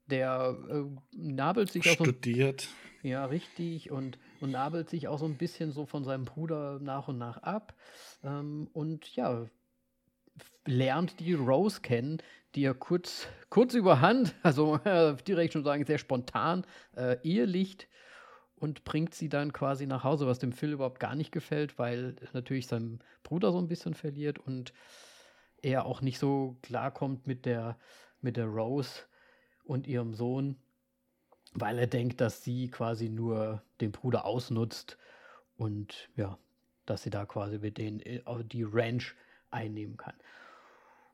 der äh, nabelt sich auch so Studiert. ja, richtig. Und, und nabelt sich auch so ein bisschen so von seinem Bruder nach und nach ab. Ähm, und ja, lernt die Rose kennen, die er kurz, kurz überhand, also äh, direkt schon sagen, sehr spontan, äh, ehelicht und bringt sie dann quasi nach Hause, was dem Phil überhaupt gar nicht gefällt, weil natürlich sein Bruder so ein bisschen verliert und er auch nicht so klarkommt mit der, mit der Rose und ihrem Sohn weil er denkt, dass sie quasi nur den Bruder ausnutzt und ja, dass sie da quasi mit denen äh, die Ranch einnehmen kann.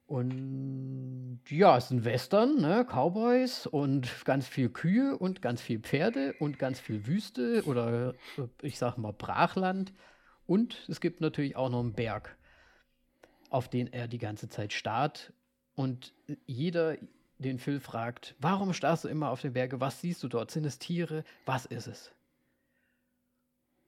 Und ja, es ein Western, ne? Cowboys und ganz viel Kühe und ganz viel Pferde und ganz viel Wüste oder äh, ich sag mal Brachland. Und es gibt natürlich auch noch einen Berg, auf den er die ganze Zeit starrt. Und jeder, den Phil fragt, warum starrst du immer auf den Berge? Was siehst du dort? Sind es Tiere? Was ist es?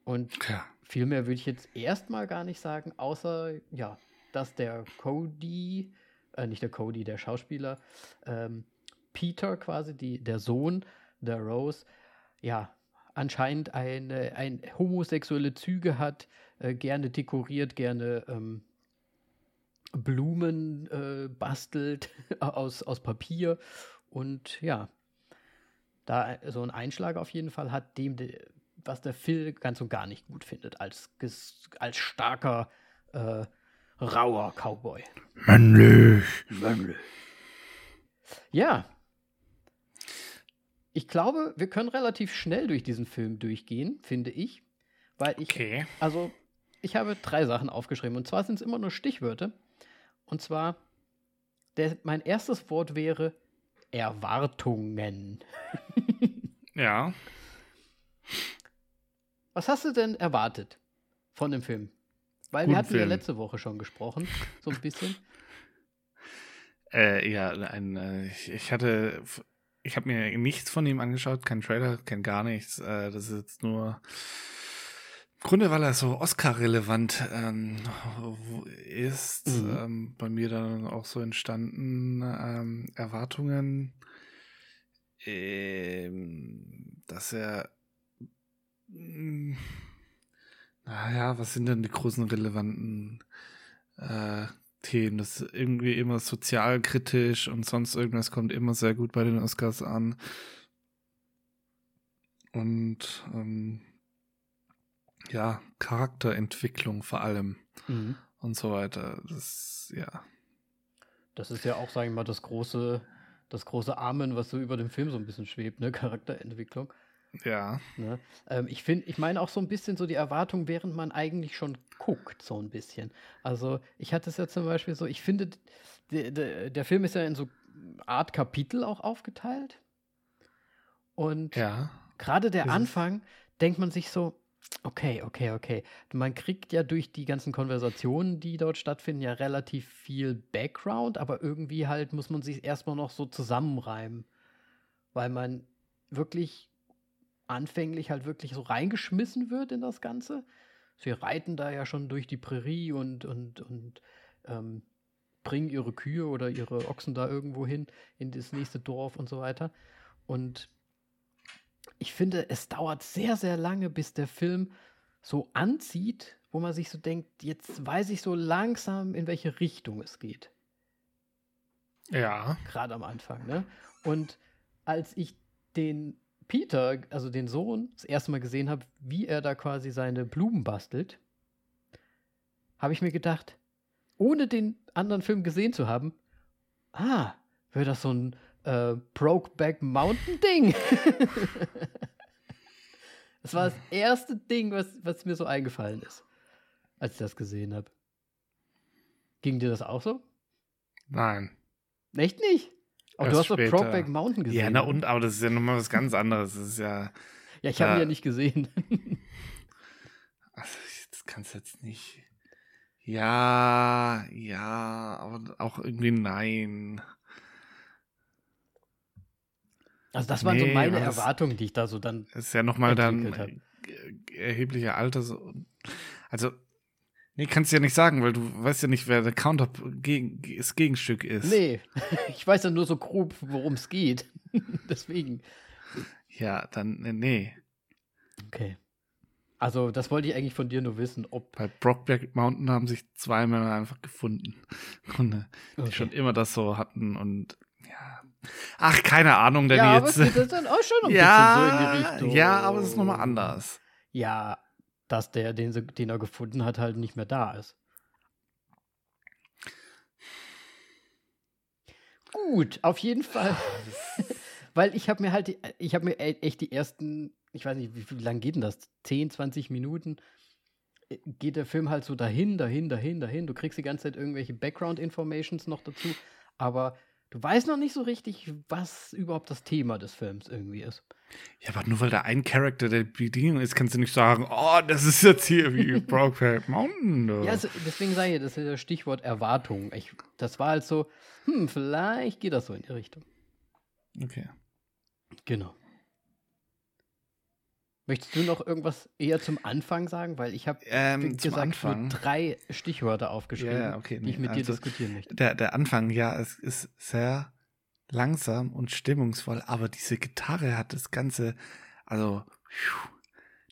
Und Ja. viel mehr würde ich jetzt erstmal gar nicht sagen, außer, ja, dass der Cody, äh, nicht der Cody, der Schauspieler, ähm, Peter quasi, die, der Sohn der Rose, ja, anscheinend eine, ein homosexuelle Züge hat, äh, gerne dekoriert, gerne ähm, Blumen äh, bastelt aus, aus Papier. Und ja, da so ein Einschlag auf jeden Fall hat, dem, was der Phil ganz und gar nicht gut findet, als, als starker, äh, rauer Cowboy. Männlich. Männlich. Ja. Ich glaube, wir können relativ schnell durch diesen Film durchgehen, finde ich. Weil ich, okay. also, ich habe drei Sachen aufgeschrieben. Und zwar sind es immer nur Stichwörter. Und zwar, der, mein erstes Wort wäre Erwartungen. ja. Was hast du denn erwartet von dem Film? Weil Guten wir hatten Film. ja letzte Woche schon gesprochen, so ein bisschen. Äh, ja, ein, äh, ich hatte, ich habe mir nichts von ihm angeschaut, kein Trailer, kein gar nichts. Äh, das ist jetzt nur im Grunde, weil er so Oscar-relevant ähm, ist, mhm. ähm, bei mir dann auch so entstanden ähm, Erwartungen, ähm, dass er, mh, hm, naja, was sind denn die großen relevanten äh, Themen? Das ist irgendwie immer sozialkritisch und sonst irgendwas kommt immer sehr gut bei den Oscars an. Und ähm, ja, Charakterentwicklung vor allem mhm. und so weiter. Das, ja. Das ist ja auch, sagen wir mal, das große, das große Amen, was so über dem Film so ein bisschen schwebt, ne? Charakterentwicklung. Ja. Ne? Ähm, ich finde, ich meine auch so ein bisschen so die Erwartung, während man eigentlich schon guckt, so ein bisschen. Also, ich hatte es ja zum Beispiel so, ich finde, der, der, der Film ist ja in so Art Kapitel auch aufgeteilt. Und ja. gerade der Anfang denkt man sich so, Okay, okay, okay. Man kriegt ja durch die ganzen Konversationen, die dort stattfinden, ja relativ viel Background, aber irgendwie halt muss man sich erstmal noch so zusammenreimen, weil man wirklich anfänglich halt wirklich so reingeschmissen wird in das Ganze. Sie reiten da ja schon durch die Prärie und, und, und ähm, bringen ihre Kühe oder ihre Ochsen da irgendwo hin in das nächste Dorf und so weiter. Und ich finde, es dauert sehr, sehr lange, bis der Film so anzieht, wo man sich so denkt, jetzt weiß ich so langsam, in welche Richtung es geht. Ja. Gerade am Anfang, ne? Und als ich den Peter, also den Sohn, das erste Mal gesehen habe, wie er da quasi seine Blumen bastelt, habe ich mir gedacht, ohne den anderen Film gesehen zu haben, ah, wäre das so ein äh, Brokeback Mountain Ding. das war das erste Ding, was, was mir so eingefallen ist, als ich das gesehen habe. Ging dir das auch so? Nein. Echt nicht? Aber du hast doch Brokeback Mountain gesehen. Ja, na und, aber das ist ja nochmal was ganz anderes. Das ist ja. Ja, ich habe ihn ja nicht gesehen. also, das kannst du jetzt nicht. Ja, ja, aber auch irgendwie nein. Also das waren nee, so meine Erwartungen, die ich da so dann. Das ist ja nochmal dann hab. erheblicher Alters. Also, nee, kannst du ja nicht sagen, weil du weißt ja nicht, wer der Counter gegen, das Gegenstück ist. Nee, ich weiß ja nur so grob, worum es geht. Deswegen. Ja, dann, nee. Okay. Also, das wollte ich eigentlich von dir nur wissen, ob. Bei Brockback Mountain haben sich zwei Männer einfach gefunden. Und, äh, die okay. schon immer das so hatten und ja, Ach, keine Ahnung, denn ja, jetzt. Aber das dann auch schon ein ja, bisschen so in die Richtung. Ja, aber es ist nochmal anders. Ja, dass der, den, den er gefunden hat, halt nicht mehr da ist. Gut, auf jeden Fall. Weil ich habe mir halt, ich habe mir e, echt die ersten, ich weiß nicht, wie, wie lange geht denn das? 10, 20 Minuten äh, geht der Film halt so dahin, dahin, dahin, dahin. Du kriegst die ganze Zeit irgendwelche Background-Informations noch dazu. Aber Du weißt noch nicht so richtig, was überhaupt das Thema des Films irgendwie ist. Ja, aber nur weil da ein Charakter der Bedienung ist, kannst du nicht sagen, oh, das ist jetzt hier wie Brokeback Mountain. Ja, also deswegen sage ich, das ist das Stichwort Erwartung. Ich, das war halt so, hm, vielleicht geht das so in die Richtung. Okay. Genau. Möchtest du noch irgendwas eher zum Anfang sagen? Weil ich habe Ähm, gesagt Anfang. nur drei Stichwörter aufgeschrieben, ja, okay, die ich nee, mit dir also- diskutieren möchte. Der, der Anfang, ja, es ist sehr langsam und stimmungsvoll, aber diese Gitarre hat das Ganze, also,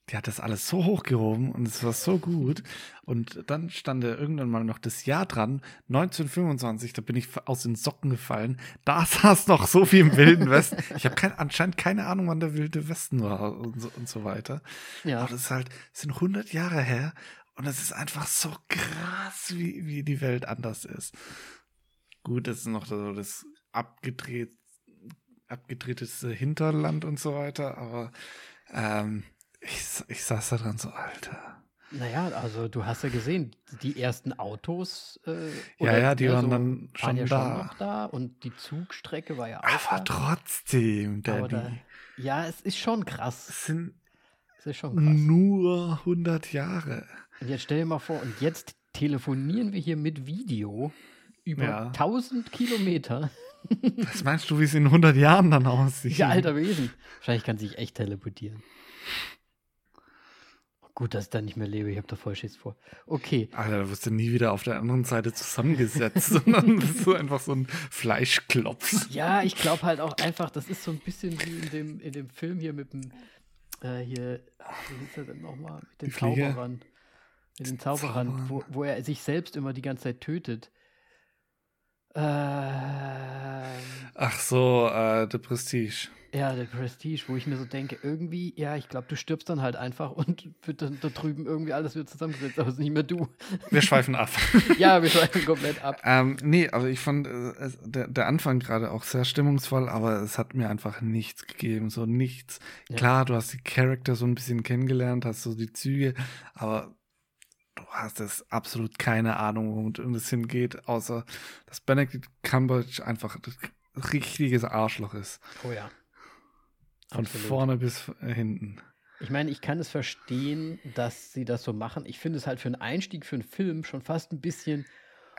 die hat das alles so hochgehoben und es war so gut. Und dann stand da irgendwann mal noch das Jahr dran, 1925, da bin ich aus den Socken gefallen. Da saß noch so viel im Wilden Westen. Ich habe kein, anscheinend keine Ahnung, wann der Wilde Westen war und so, und so weiter. Ja, Aber das ist halt, das sind 100 Jahre her und es ist einfach so krass, wie, wie die Welt anders ist. Gut, das ist noch so das abgedreht, abgedrehteste Hinterland und so weiter, aber ähm, ich, ich saß da dran so, Alter. naja, also du hast ja gesehen, die ersten Autos. Äh, Ja, ja, die ne, waren so dann waren schon ja da. schon noch da und die Zugstrecke war ja auch Aber da. trotzdem, Daddy, da, ja, es ist schon krass. es sind Es ist schon krass. nur 100 Jahre. Und jetzt stell dir mal vor, und jetzt telefonieren wir hier mit Video über Ja. 1000 Kilometer. Was meinst du, wie es in 100 Jahren dann aussieht? Ja, alter Wesen. Wahrscheinlich kann sich echt teleportieren. Gut, dass ich da nicht mehr lebe. Ich habe da voll Schiss vor. Okay. Alter, da wirst du nie wieder auf der anderen Seite zusammengesetzt, sondern bist du einfach so ein Fleischklops. Ja, ich glaube halt auch einfach, das ist so ein bisschen wie in dem, in dem Film hier mit dem, äh, hier, wie hieß er denn nochmal? Mit den? Zauberern. Mit den Zauberern, Zauberern. wo, wo er sich selbst immer die ganze Zeit tötet. Ähm, Ach so, äh, The Prestige. ja, der Prestige, wo ich mir so denke, irgendwie, ja, ich glaube, du stirbst dann halt einfach und wird dann da drüben irgendwie alles wieder zusammengesetzt, aber es ist nicht mehr du. Wir schweifen ab. ja, wir schweifen komplett ab. ähm, nee, also ich fand äh, der, der Anfang gerade auch sehr stimmungsvoll, aber es hat mir einfach nichts gegeben, so nichts. Ja. Klar, du hast die Charakter so ein bisschen kennengelernt, hast so die Züge, aber hast es absolut keine Ahnung, womit irgendwas hingeht, außer dass Benedict Cumberbatch einfach ein richtiges Arschloch ist. Oh ja. Von Absolut. vorne bis äh, hinten. Ich meine, ich kann es verstehen, dass sie das so machen. Ich finde es halt für einen Einstieg für einen Film schon fast ein bisschen,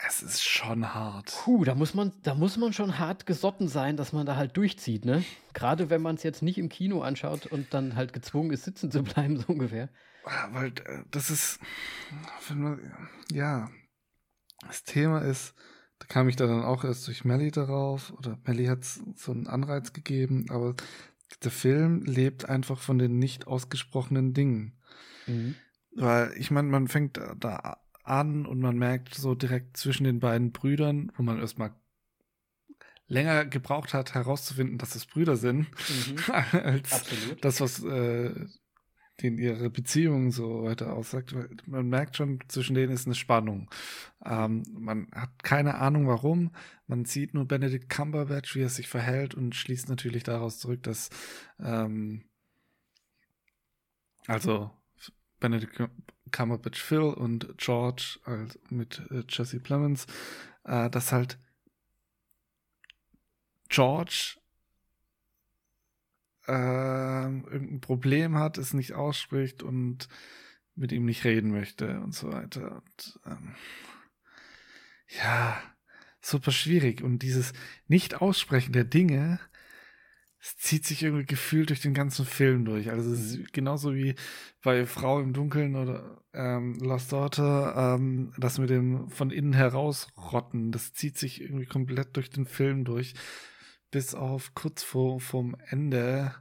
Es ist schon hart. puh, da muss man, da muss man schon hart gesotten sein, dass man da halt durchzieht, ne? Gerade wenn man es jetzt nicht im Kino anschaut und dann halt gezwungen ist, sitzen zu bleiben, so ungefähr. Ah, Weil äh, das ist, man, ja, das Thema ist, da kam ich da dann auch erst durch Melly darauf, oder Melly hat so einen Anreiz gegeben, aber der Film lebt einfach von den nicht ausgesprochenen Dingen. Weil ich meine, man fängt da- da an und man merkt so direkt zwischen den beiden Brüdern, wo man erstmal länger gebraucht hat, herauszufinden, dass es Brüder sind, Mhm. als Absolut. das, was äh, den ihre Beziehung so weiter aussagt. Man merkt schon, zwischen denen ist eine Spannung. Ähm, man hat keine Ahnung warum. Man sieht nur Benedict Cumberbatch, wie er sich verhält und schließt natürlich daraus zurück, dass ähm, also Benedict Cumberbatch Phil und George also mit äh, Jesse Plemons, äh, dass halt George ähm, irgendein Problem hat, es nicht ausspricht und mit ihm nicht reden möchte und so weiter. Und, ähm, ja, super schwierig. Und dieses Nicht-Aussprechen der Dinge, es zieht sich irgendwie gefühlt durch den ganzen Film durch. Also es ist genauso wie bei Frau im Dunkeln oder ähm, Lost Daughter, ähm, das mit dem von innen herausrotten, das zieht sich irgendwie komplett durch den Film durch bis auf kurz vor vom Ende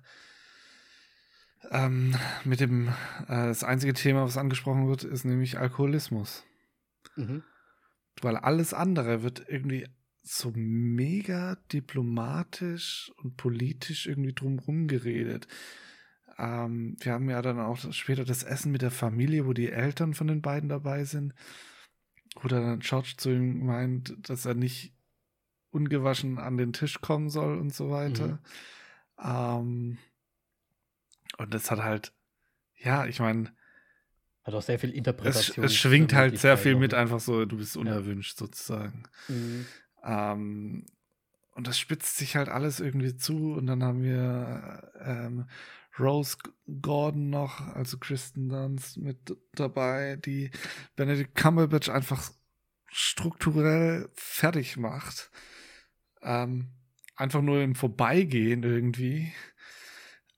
ähm, mit dem äh, das einzige Thema, was angesprochen wird, ist nämlich Alkoholismus, Mhm. weil alles andere wird irgendwie so mega diplomatisch und politisch irgendwie drumherum geredet. Ähm, wir haben ja dann auch später das Essen mit der Familie, wo die Eltern von den beiden dabei sind, wo dann George zu ihm meint, dass er nicht ungewaschen an den Tisch kommen soll und so weiter. Ähm, und das hat halt, ja, ich meine, Hat auch sehr viel es, Interpretation. es schwingt halt sehr viel mit, einfach so, du bist Ja. unerwünscht sozusagen. Mhm. Ähm, und das spitzt sich halt alles irgendwie zu. Und dann haben wir ähm, Rose Gordon noch, also Kristen Dunst mit dabei, die Benedict Cumberbatch einfach strukturell fertig macht. Ähm, einfach nur im Vorbeigehen irgendwie.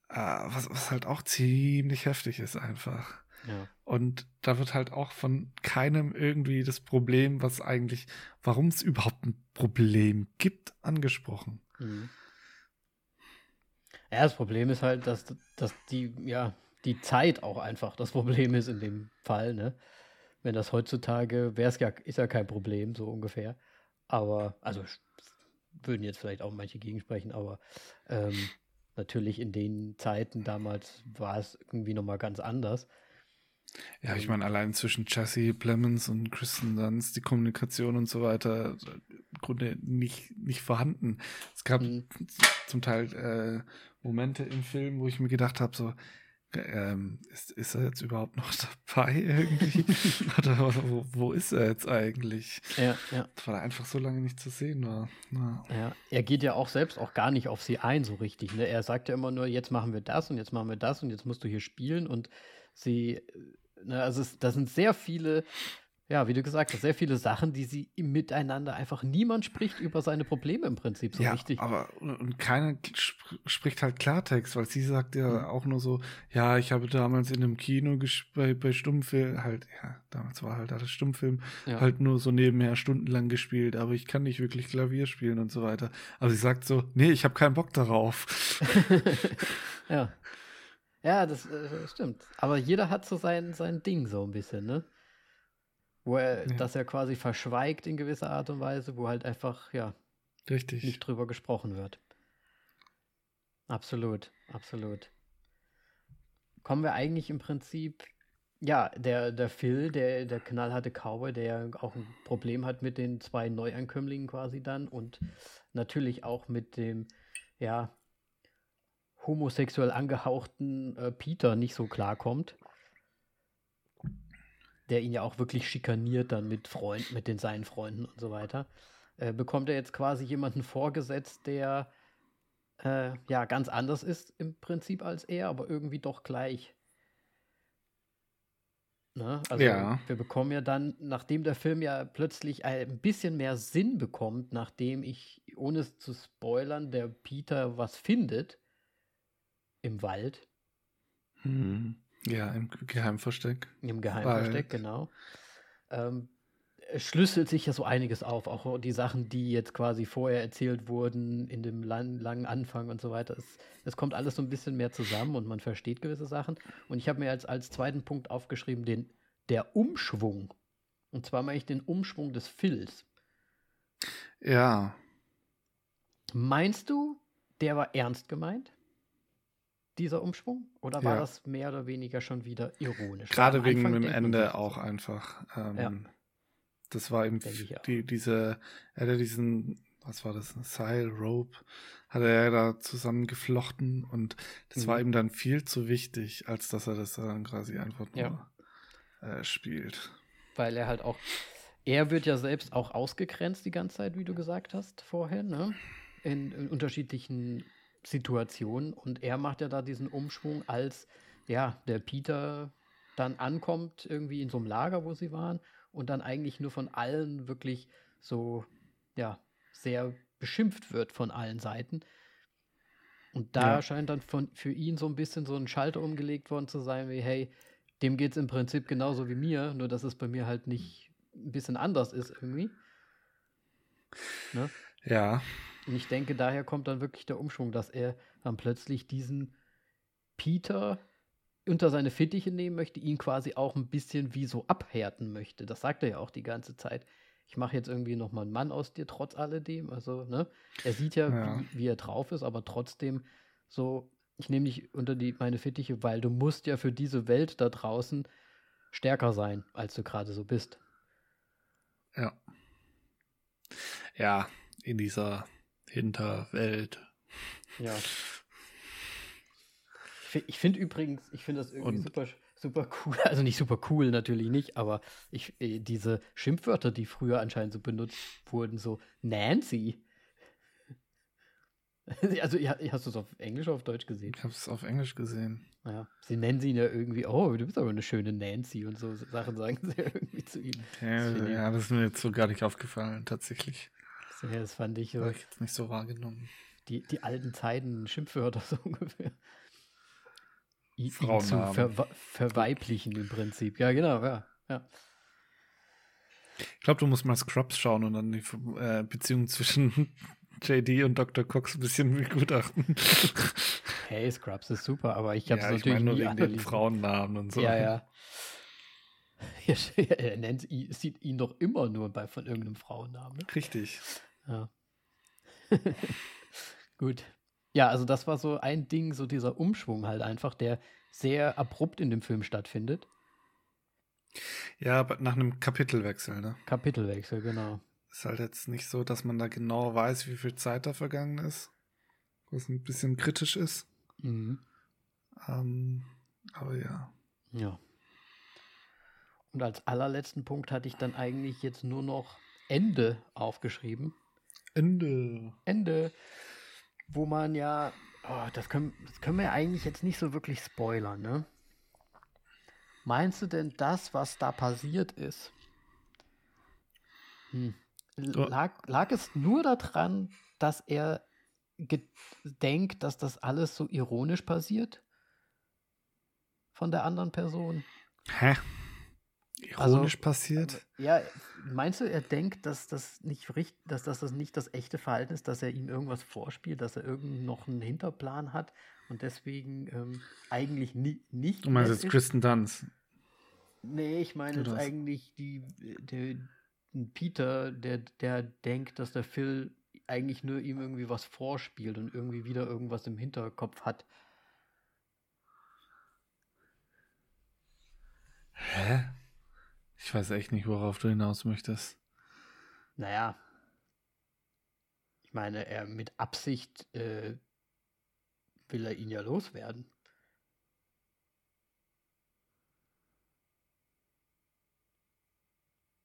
äh, was, was halt auch ziemlich heftig ist einfach. Ja. Und da wird halt auch von keinem irgendwie das Problem, was eigentlich, warum es überhaupt ein Problem gibt, angesprochen. Mhm. Ja, das Problem ist halt, dass, dass die, ja, die Zeit auch einfach das Problem ist in dem Fall, ne? Wenn das heutzutage wäre es ja, ist ja kein Problem, so ungefähr. Aber, also würden jetzt vielleicht auch manche gegensprechen, aber ähm, natürlich in den Zeiten damals war es irgendwie nochmal ganz anders. Ja, ich meine, allein zwischen Jesse Plemons und Kristen Dunst, die Kommunikation und so weiter, im Grunde nicht, nicht vorhanden. Es gab mhm. zum Teil äh, Momente im Film, wo ich mir gedacht habe, so, ähm, ist, ist er jetzt überhaupt noch dabei irgendwie? Oder wo, wo, ist er jetzt eigentlich? Ja, ja. Weil er einfach so lange nicht zu sehen war. Ja. ja. er geht ja auch selbst auch gar nicht auf sie ein, so richtig. Ne? Er sagt ja immer nur, jetzt machen wir das und jetzt machen wir das und jetzt musst du hier spielen und sie, ne, also es, da sind sehr viele ja, wie du gesagt hast, sehr viele Sachen, die sie miteinander einfach niemand spricht über seine Probleme im Prinzip so ja, richtig. Aber und keiner sp spricht halt Klartext, weil sie sagt ja mhm. auch nur so, ja, ich habe damals in einem Kino bei, bei Stummfilm halt, ja, damals war halt alles Stummfilm, ja. halt nur so nebenher stundenlang gespielt, aber ich kann nicht wirklich Klavier spielen und so weiter. Aber sie sagt so, nee, ich habe keinen Bock darauf. ja. Ja, das äh, stimmt. Aber jeder hat so sein, sein Ding so ein bisschen, ne? Wo er ja. das ja quasi verschweigt in gewisser Art und Weise, wo halt einfach, ja, Richtig. nicht drüber gesprochen wird. Absolut, absolut. Kommen wir eigentlich im Prinzip, ja, der, der Phil, der, der knallharte Cowboy, der ja auch ein Problem hat mit den zwei Neuankömmlingen quasi dann und natürlich auch mit dem, ja, homosexuell angehauchten äh, Peter nicht so klarkommt der ihn ja auch wirklich schikaniert dann mit Freunden, mit den seinen Freunden und so weiter, äh, bekommt er jetzt quasi jemanden vorgesetzt, der äh, ja ganz anders ist im Prinzip als er, aber irgendwie doch gleich. Ne? Also ja. wir bekommen ja dann, nachdem der Film ja plötzlich ein bisschen mehr Sinn bekommt, nachdem ich, ohne es zu spoilern, der Peter was findet im Wald. Hm ja, im Geheimversteck. Im Geheimversteck, Weil... genau. Ähm, es schlüsselt sich ja so einiges auf, auch die Sachen, die jetzt quasi vorher erzählt wurden, in dem lang, langen Anfang und so weiter. Es, es, kommt alles so ein bisschen mehr zusammen und man versteht gewisse Sachen. Und ich habe mir als, als zweiten Punkt aufgeschrieben, den, der Umschwung. Und zwar meine ich den Umschwung des Phils. Ja. Meinst du, der war ernst gemeint? Dieser Umschwung? Oder war ja. das mehr oder weniger schon wieder ironisch? Gerade wegen dem Ende auch einfach. Ähm, ja. Das war eben die, diese, er hatte diesen, was war das, Seil, Rope, hat er ja da zusammengeflochten und das mhm. war ihm dann viel zu wichtig, als dass er das dann quasi einfach nur ja. äh, spielt. Weil er halt auch, er wird ja selbst auch ausgegrenzt die ganze Zeit, wie du gesagt hast vorher, ne? In, in unterschiedlichen Situation und er macht ja da diesen Umschwung, als ja, der Peter dann ankommt, irgendwie in so einem Lager, wo sie waren, und dann eigentlich nur von allen wirklich so, ja, sehr beschimpft wird von allen Seiten. Und da ja. scheint dann von, für ihn so ein bisschen so ein Schalter umgelegt worden zu sein, wie, hey, dem geht es im Prinzip genauso wie mir, nur dass es bei mir halt nicht ein bisschen anders ist irgendwie. Ne? Ja. Und ich denke, daher kommt dann wirklich der Umschwung, dass er dann plötzlich diesen Peter unter seine Fittiche nehmen möchte, ihn quasi auch ein bisschen wie so abhärten möchte. Das sagt er ja auch die ganze Zeit. Ich mache jetzt irgendwie noch mal einen Mann aus dir, trotz alledem. Also, ne? Er sieht ja, ja. Wie, wie, er drauf ist, aber trotzdem so, ich nehme dich unter die, meine Fittiche, weil du musst ja für diese Welt da draußen stärker sein, als du gerade so bist. Ja. Ja, in dieser Hinterwelt. Ja. Ich finde übrigens, ich finde das irgendwie Und super, super cool. Also nicht super cool, natürlich nicht, aber ich, äh, diese Schimpfwörter, die früher anscheinend so benutzt wurden, so Nancy. Also, hast du es auf Englisch oder auf Deutsch gesehen? Ich habe es auf Englisch gesehen. Ja, sie nennen sie ihn ja irgendwie, oh, du bist aber eine schöne Nancy und so Sachen sagen sie irgendwie zu ihm. Ja, das, ja, das ist mir jetzt so gar nicht aufgefallen, tatsächlich. Ja, das fand ich. Habe ich jetzt nicht so wahrgenommen. Die, die alten Zeiten, Schimpfwörter so ungefähr. ihn zu ver verweiblichen im Prinzip. Ja, genau, ja. ja. Ich glaube, du musst mal Scrubs schauen und dann die äh, Beziehung zwischen JD und Dr. Cox ein bisschen begutachten. Hey, Scrubs ist super, aber ich habe es ja, natürlich ich mein nur wegen den Frauennamen und so. Ja, ja. er nennt, sieht ihn doch immer nur bei von irgendeinem Frauennamen. Ne? Richtig. Ja. Gut. Ja, also das war so ein Ding, so dieser Umschwung halt einfach, der sehr abrupt in dem Film stattfindet. Ja, aber nach einem Kapitelwechsel, ne? Kapitelwechsel, genau. Ist halt jetzt nicht so, dass man da genau weiß, wie viel Zeit da vergangen ist. Was ein bisschen kritisch ist. Mhm. Ähm, aber ja. Ja. Und als allerletzten Punkt hatte ich dann eigentlich jetzt nur noch Ende aufgeschrieben. Ende. Ende. Wo man ja, oh, das, können, das können wir eigentlich jetzt nicht so wirklich spoilern, ne? Meinst du denn das, was da passiert ist? Hm. Lag, lag es nur daran, dass er denkt, dass das alles so ironisch passiert? Von der anderen Person? Hä? Ironisch also, passiert? Ja, meinst du, er denkt, dass das nicht richtig, dass das, das nicht das echte Verhalten ist, dass er ihm irgendwas vorspielt, dass er irgend noch einen Hinterplan hat und deswegen ähm, eigentlich nie, nicht. Du meinst jetzt Kristen Dunst? Nee, ich meine jetzt eigentlich die, der, Peter, der, der denkt, dass der Phil eigentlich nur ihm irgendwie was vorspielt und irgendwie wieder irgendwas im Hinterkopf hat. Hä? Ich weiß echt nicht, worauf du hinaus möchtest. Naja. Ich meine, er mit Absicht äh, will er ihn ja loswerden.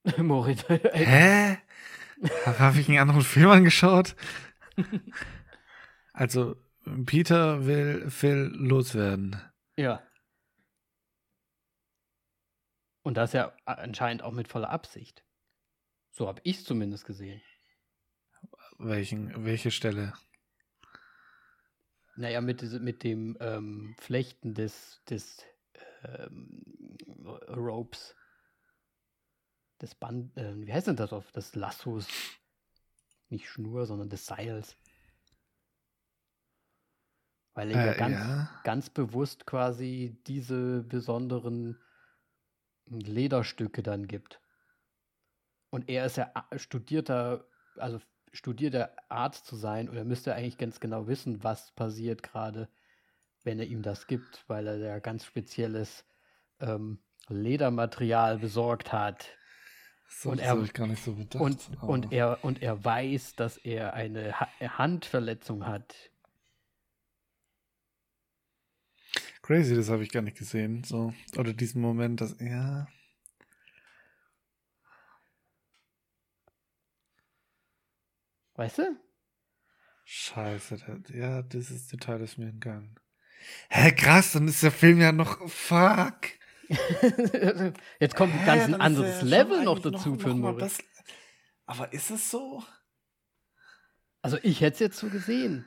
Moritz. Hä? Habe ich einen anderen Film angeschaut? also, Peter will Phil loswerden. Ja. Und das ja anscheinend auch mit voller Absicht. So habe ich es zumindest gesehen. Welchen, welche Stelle? Naja, mit, mit dem ähm, Flechten des, des ähm, Ropes des Band, äh, wie heißt denn das auf, des Lassos? Nicht Schnur, sondern des Seils. Weil er äh, ja, ganz, ja ganz bewusst quasi diese besonderen Lederstücke dann gibt. Und er ist ja studierter, also studierter Arzt zu sein und er müsste eigentlich ganz genau wissen, was passiert gerade, wenn er ihm das gibt, weil er ja ganz spezielles ähm, Ledermaterial besorgt hat, so, und er, ich gar nicht so bedacht. Und, und, er, und er weiß, dass er eine ha Handverletzung hat. Crazy, das habe ich gar nicht gesehen. So. Oder diesen Moment, dass ja. Weißt du? Scheiße, das, ja, dieses Detail ist mir entgangen. Hä, krass, dann ist der Film ja noch. Fuck. Jetzt kommt ein ganz anderes ja Level noch dazu noch, für noch das, Aber ist es so? Also ich hätte es jetzt so gesehen.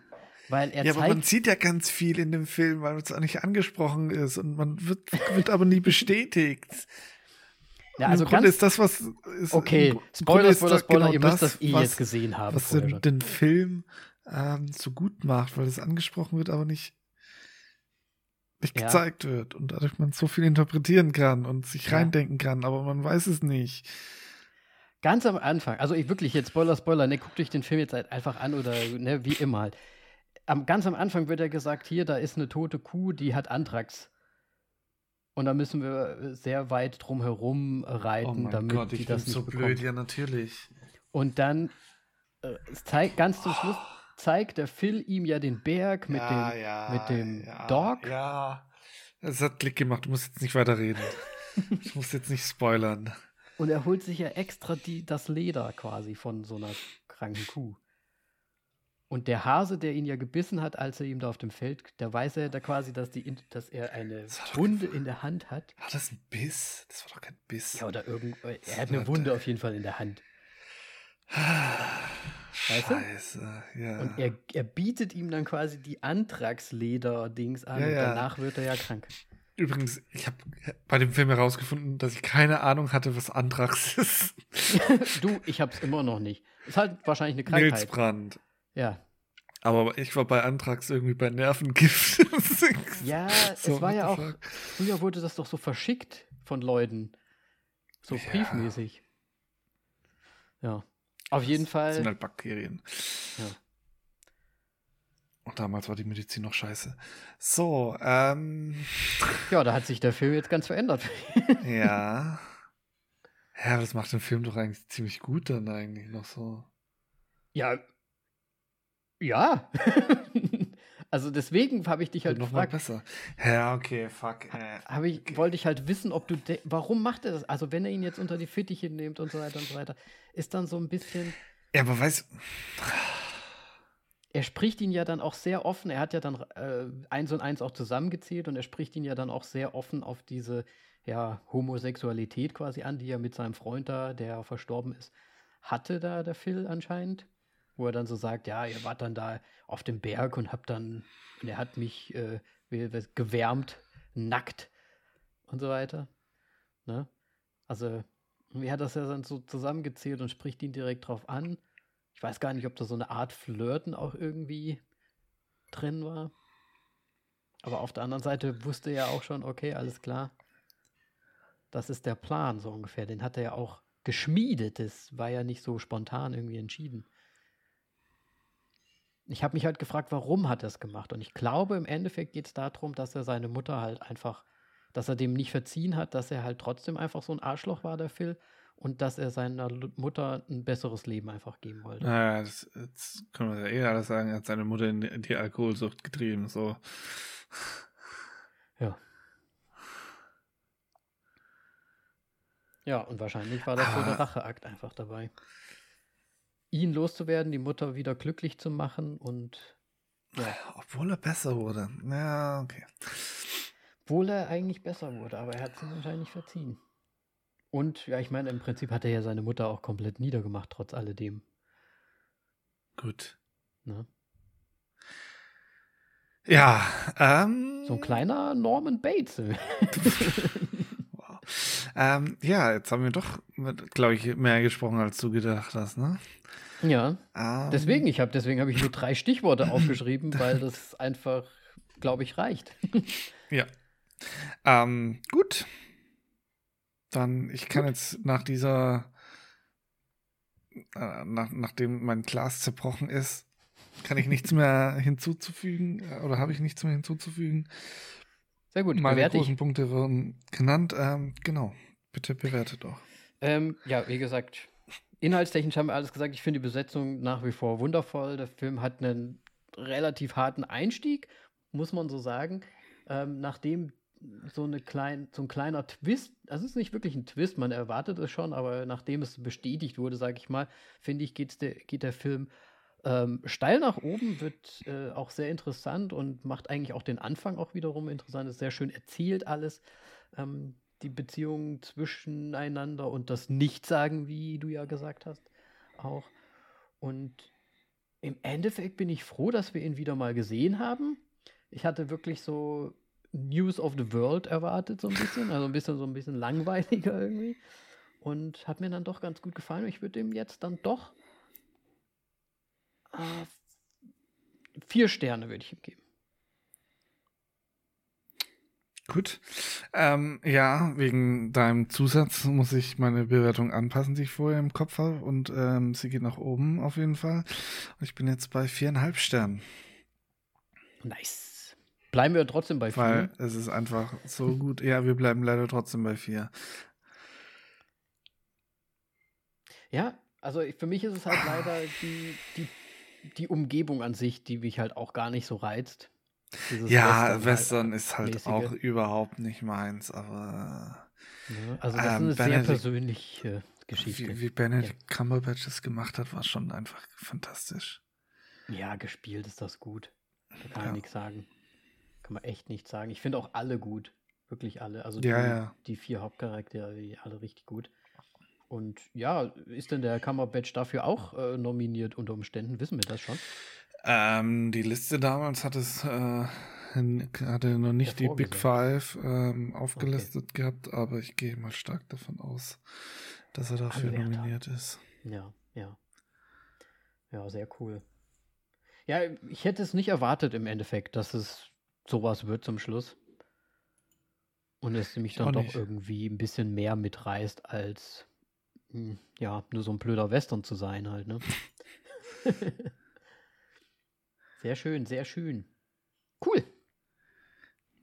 Weil er ja, aber man sieht ja ganz viel in dem Film, weil es auch nicht angesprochen ist und man wird, wird aber nie bestätigt. Ja, also Im Grunde ist das, was ist, Okay, Spoiler, Spoiler, Spoiler, genau ihr müsst das, eh was, jetzt gesehen haben. Was den, den, Film ähm, so gut macht, weil es angesprochen wird, aber nicht nicht ja. gezeigt wird und dadurch man so viel interpretieren kann und sich ja. reindenken kann, aber man weiß es nicht. Ganz am Anfang, also ich wirklich jetzt Spoiler, Spoiler, ne, guckt euch den Film jetzt halt einfach an oder ne, wie immer halt. Am, ganz am Anfang wird ja gesagt, hier, da ist eine tote Kuh, die hat Anthrax. Und da müssen wir sehr weit drum herum reiten, oh damit Gott, die das nicht so bekommt. blöd, ja natürlich. Und dann äh, zeigt ganz zum Schluss zeigt der Phil ihm ja den Berg mit ja, dem, ja, mit dem ja, Dog. Ja, es hat Klick gemacht. Du musst jetzt nicht weiterreden. ich muss jetzt nicht spoilern. Und er holt sich ja extra die, das Leder quasi von so einer kranken Kuh. Und der Hase, der ihn ja gebissen hat, als er ihm da auf dem Feld, da weiß er da quasi, dass, die, dass er eine Wunde in der Hand hat. War das ein Biss? Das war doch kein Biss. Ja, oder irgend, er hat eine Wunde auf jeden Fall in der Hand. Weißt du? Scheiße, ja. Und er, er bietet ihm dann quasi die Antragsleder-Dings an Ja, und ja. danach wird er ja krank. Übrigens, ich habe bei dem Film herausgefunden, dass ich keine Ahnung hatte, was Anthrax ist. du, ich hab's immer noch nicht. Ist halt wahrscheinlich eine Krankheit. Milzbrand. Ja. Aber ich war bei Anthrax irgendwie bei Nervengift. Ja, So, es war ja auch, fuck? früher wurde das doch so verschickt von Leuten. So briefmäßig. Ja. Auf jeden Das Fall. sind halt Bakterien. Ja. Und damals war die Medizin noch scheiße. So, ähm, Ja, da hat sich der Film jetzt ganz verändert. ja. Ja, aber das macht den Film doch eigentlich ziemlich gut dann eigentlich noch so. ja. Ja. also deswegen habe ich dich halt noch mal gefragt. besser. Ja, okay, fuck. Äh, Habe ich, okay. wollte ich halt wissen, ob du, de- warum macht er das? Also wenn er ihn jetzt unter die Fittiche nimmt und so weiter und so weiter, ist dann so ein bisschen, Ja, aber weißt er spricht ihn ja dann auch sehr offen, er hat ja dann äh, eins und eins auch zusammengezählt und er spricht ihn ja dann auch sehr offen auf diese, ja, Homosexualität quasi an, die er mit seinem Freund da, der verstorben ist, hatte da der Phil anscheinend, wo er dann so sagt, ja, ihr wart dann da auf dem Berg und habt dann, und er hat mich äh, gewärmt, nackt und so weiter. Ne? Also, wie hat das ja dann so zusammengezählt und spricht ihn direkt drauf an. Ich weiß gar nicht, ob da so eine Art Flirten auch irgendwie drin war. Aber auf der anderen Seite wusste er ja auch schon, okay, alles klar. Das ist der Plan, so ungefähr. Den hat er ja auch geschmiedet. Das war ja nicht so spontan irgendwie entschieden. Ich habe mich halt gefragt, warum hat er es gemacht? Und ich glaube, im Endeffekt geht es darum, dass er seine Mutter halt einfach, dass er dem nicht verziehen hat, dass er halt trotzdem einfach so ein Arschloch war, der Phil, und dass er seiner Mutter ein besseres Leben einfach geben wollte. Naja, das, das können wir ja eh alles sagen, er hat seine Mutter in die, Alkoholsucht getrieben, so. Ja. Ja, und wahrscheinlich war das so der Racheakt einfach dabei. Ihn loszuwerden, die Mutter wieder glücklich zu machen und ja, Obwohl er besser wurde. Ja, okay. obwohl er eigentlich besser wurde, aber er hat sie wahrscheinlich verziehen. Und ja, ich meine, im Prinzip hat er ja seine Mutter auch komplett niedergemacht, trotz alledem. Gut. Ne? Ja, ähm. So ein kleiner Norman Bates. Ähm, ja, jetzt haben wir doch, glaube ich, mehr gesprochen, als du gedacht hast, ne? ja, Ähm, deswegen, ich habe deswegen habe ich nur drei Stichworte aufgeschrieben, weil das einfach, glaube ich, reicht. Ja. Ähm, gut. Dann, ich kann jetzt nach dieser, äh, nach, nachdem mein Glas zerbrochen ist, kann ich nichts mehr hinzuzufügen äh, oder habe ich nichts mehr hinzuzufügen. Sehr gut, Meine bewerte ich. großen Punkte wurden genannt. Ähm, genau. Bitte bewertet doch. Ähm, ja, wie gesagt, inhaltstechnisch haben wir alles gesagt. Ich finde die Besetzung nach wie vor wundervoll. Der Film hat einen relativ harten Einstieg, muss man so sagen. Ähm, nachdem so, eine klein, so ein kleiner Twist, also es ist nicht wirklich ein Twist, man erwartet es schon, aber nachdem es bestätigt wurde, sage ich mal, finde ich, geht's der, geht der Film ähm, steil nach oben, wird äh, auch sehr interessant und macht eigentlich auch den Anfang auch wiederum interessant. Ist sehr schön erzählt alles. Ähm, die Beziehungen zwischeneinander und das Nichtsagen, wie du ja gesagt hast, auch. Und im Endeffekt bin ich froh, dass wir ihn wieder mal gesehen haben. Ich hatte wirklich so News of the World erwartet, so ein bisschen, also ein bisschen so ein bisschen langweiliger irgendwie. Und hat mir dann doch ganz gut gefallen. Ich würde ihm jetzt dann doch vier Sterne würde ich ihm geben. Gut. Ähm, ja, wegen deinem Zusatz muss ich meine Bewertung anpassen, die ich vorher im Kopf habe. Und ähm, sie geht nach oben auf jeden Fall. Und ich bin jetzt bei viereinhalb Sternen. Nice. Bleiben wir trotzdem bei Weil vier. es ist einfach so gut. Ja, wir bleiben leider trotzdem bei vier. Ja, also für mich ist es halt leider die, die, die Umgebung an sich, die mich halt auch gar nicht so reizt. Dieses Ja, halt Western ist halt mäßige. auch überhaupt nicht meins, aber? Also das Ähm, ist eine sehr Benedict- persönliche Geschichte. wie, wie Benedict Cumberbatch es gemacht hat, war schon einfach fantastisch. Ja, gespielt ist das gut. Da kann Ja. man nichts sagen. Kann man echt nichts sagen. Ich finde auch alle gut. Wirklich alle. Also Ja, die, ja. die vier Hauptcharaktere, die alle richtig gut. Und ja, ist denn der Kammerbatch dafür auch äh, nominiert unter Umständen? Wissen wir das schon? Ähm, die Liste damals hat es äh, hatte noch nicht die Big Five ähm, aufgelistet okay. gehabt, aber ich gehe mal stark davon aus, dass er dafür Anwärter. nominiert ist. Ja, ja. Ja, sehr cool. Ja, ich hätte es nicht erwartet im Endeffekt, dass es sowas wird zum Schluss. Und es mich dann doch irgendwie ein bisschen mehr mitreißt, als ja, nur so ein blöder Western zu sein halt, ne? sehr schön, sehr schön. Cool.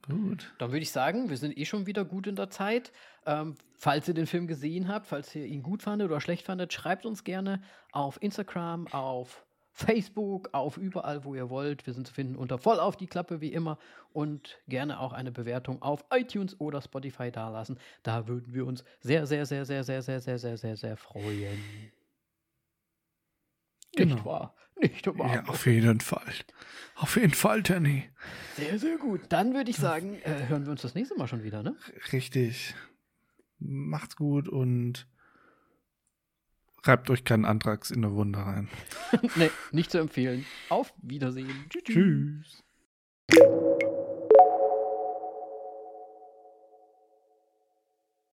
Gut. Dann würde ich sagen, wir sind eh schon wieder gut in der Zeit. Ähm, falls ihr den Film gesehen habt, falls ihr ihn gut fandet oder schlecht fandet, schreibt uns gerne auf Instagram, auf Facebook, auf überall, wo ihr wollt. Wir sind zu finden unter voll auf die Klappe wie immer und gerne auch eine Bewertung auf iTunes oder Spotify dalassen. Da würden wir uns sehr, sehr, sehr, sehr, sehr, sehr, sehr, sehr, sehr, sehr freuen. Genau. Nicht wahr? Nicht wahr? Ja, auf jeden Fall. Auf jeden Fall, Tanny. Sehr, sehr gut. Dann würde ich sagen, äh, hören wir uns das nächste Mal schon wieder, ne? Richtig. Macht's gut und reibt euch keinen Antrags in der Wunde rein. nee, nicht zu empfehlen. Auf Wiedersehen. Tschüss. Tschüss.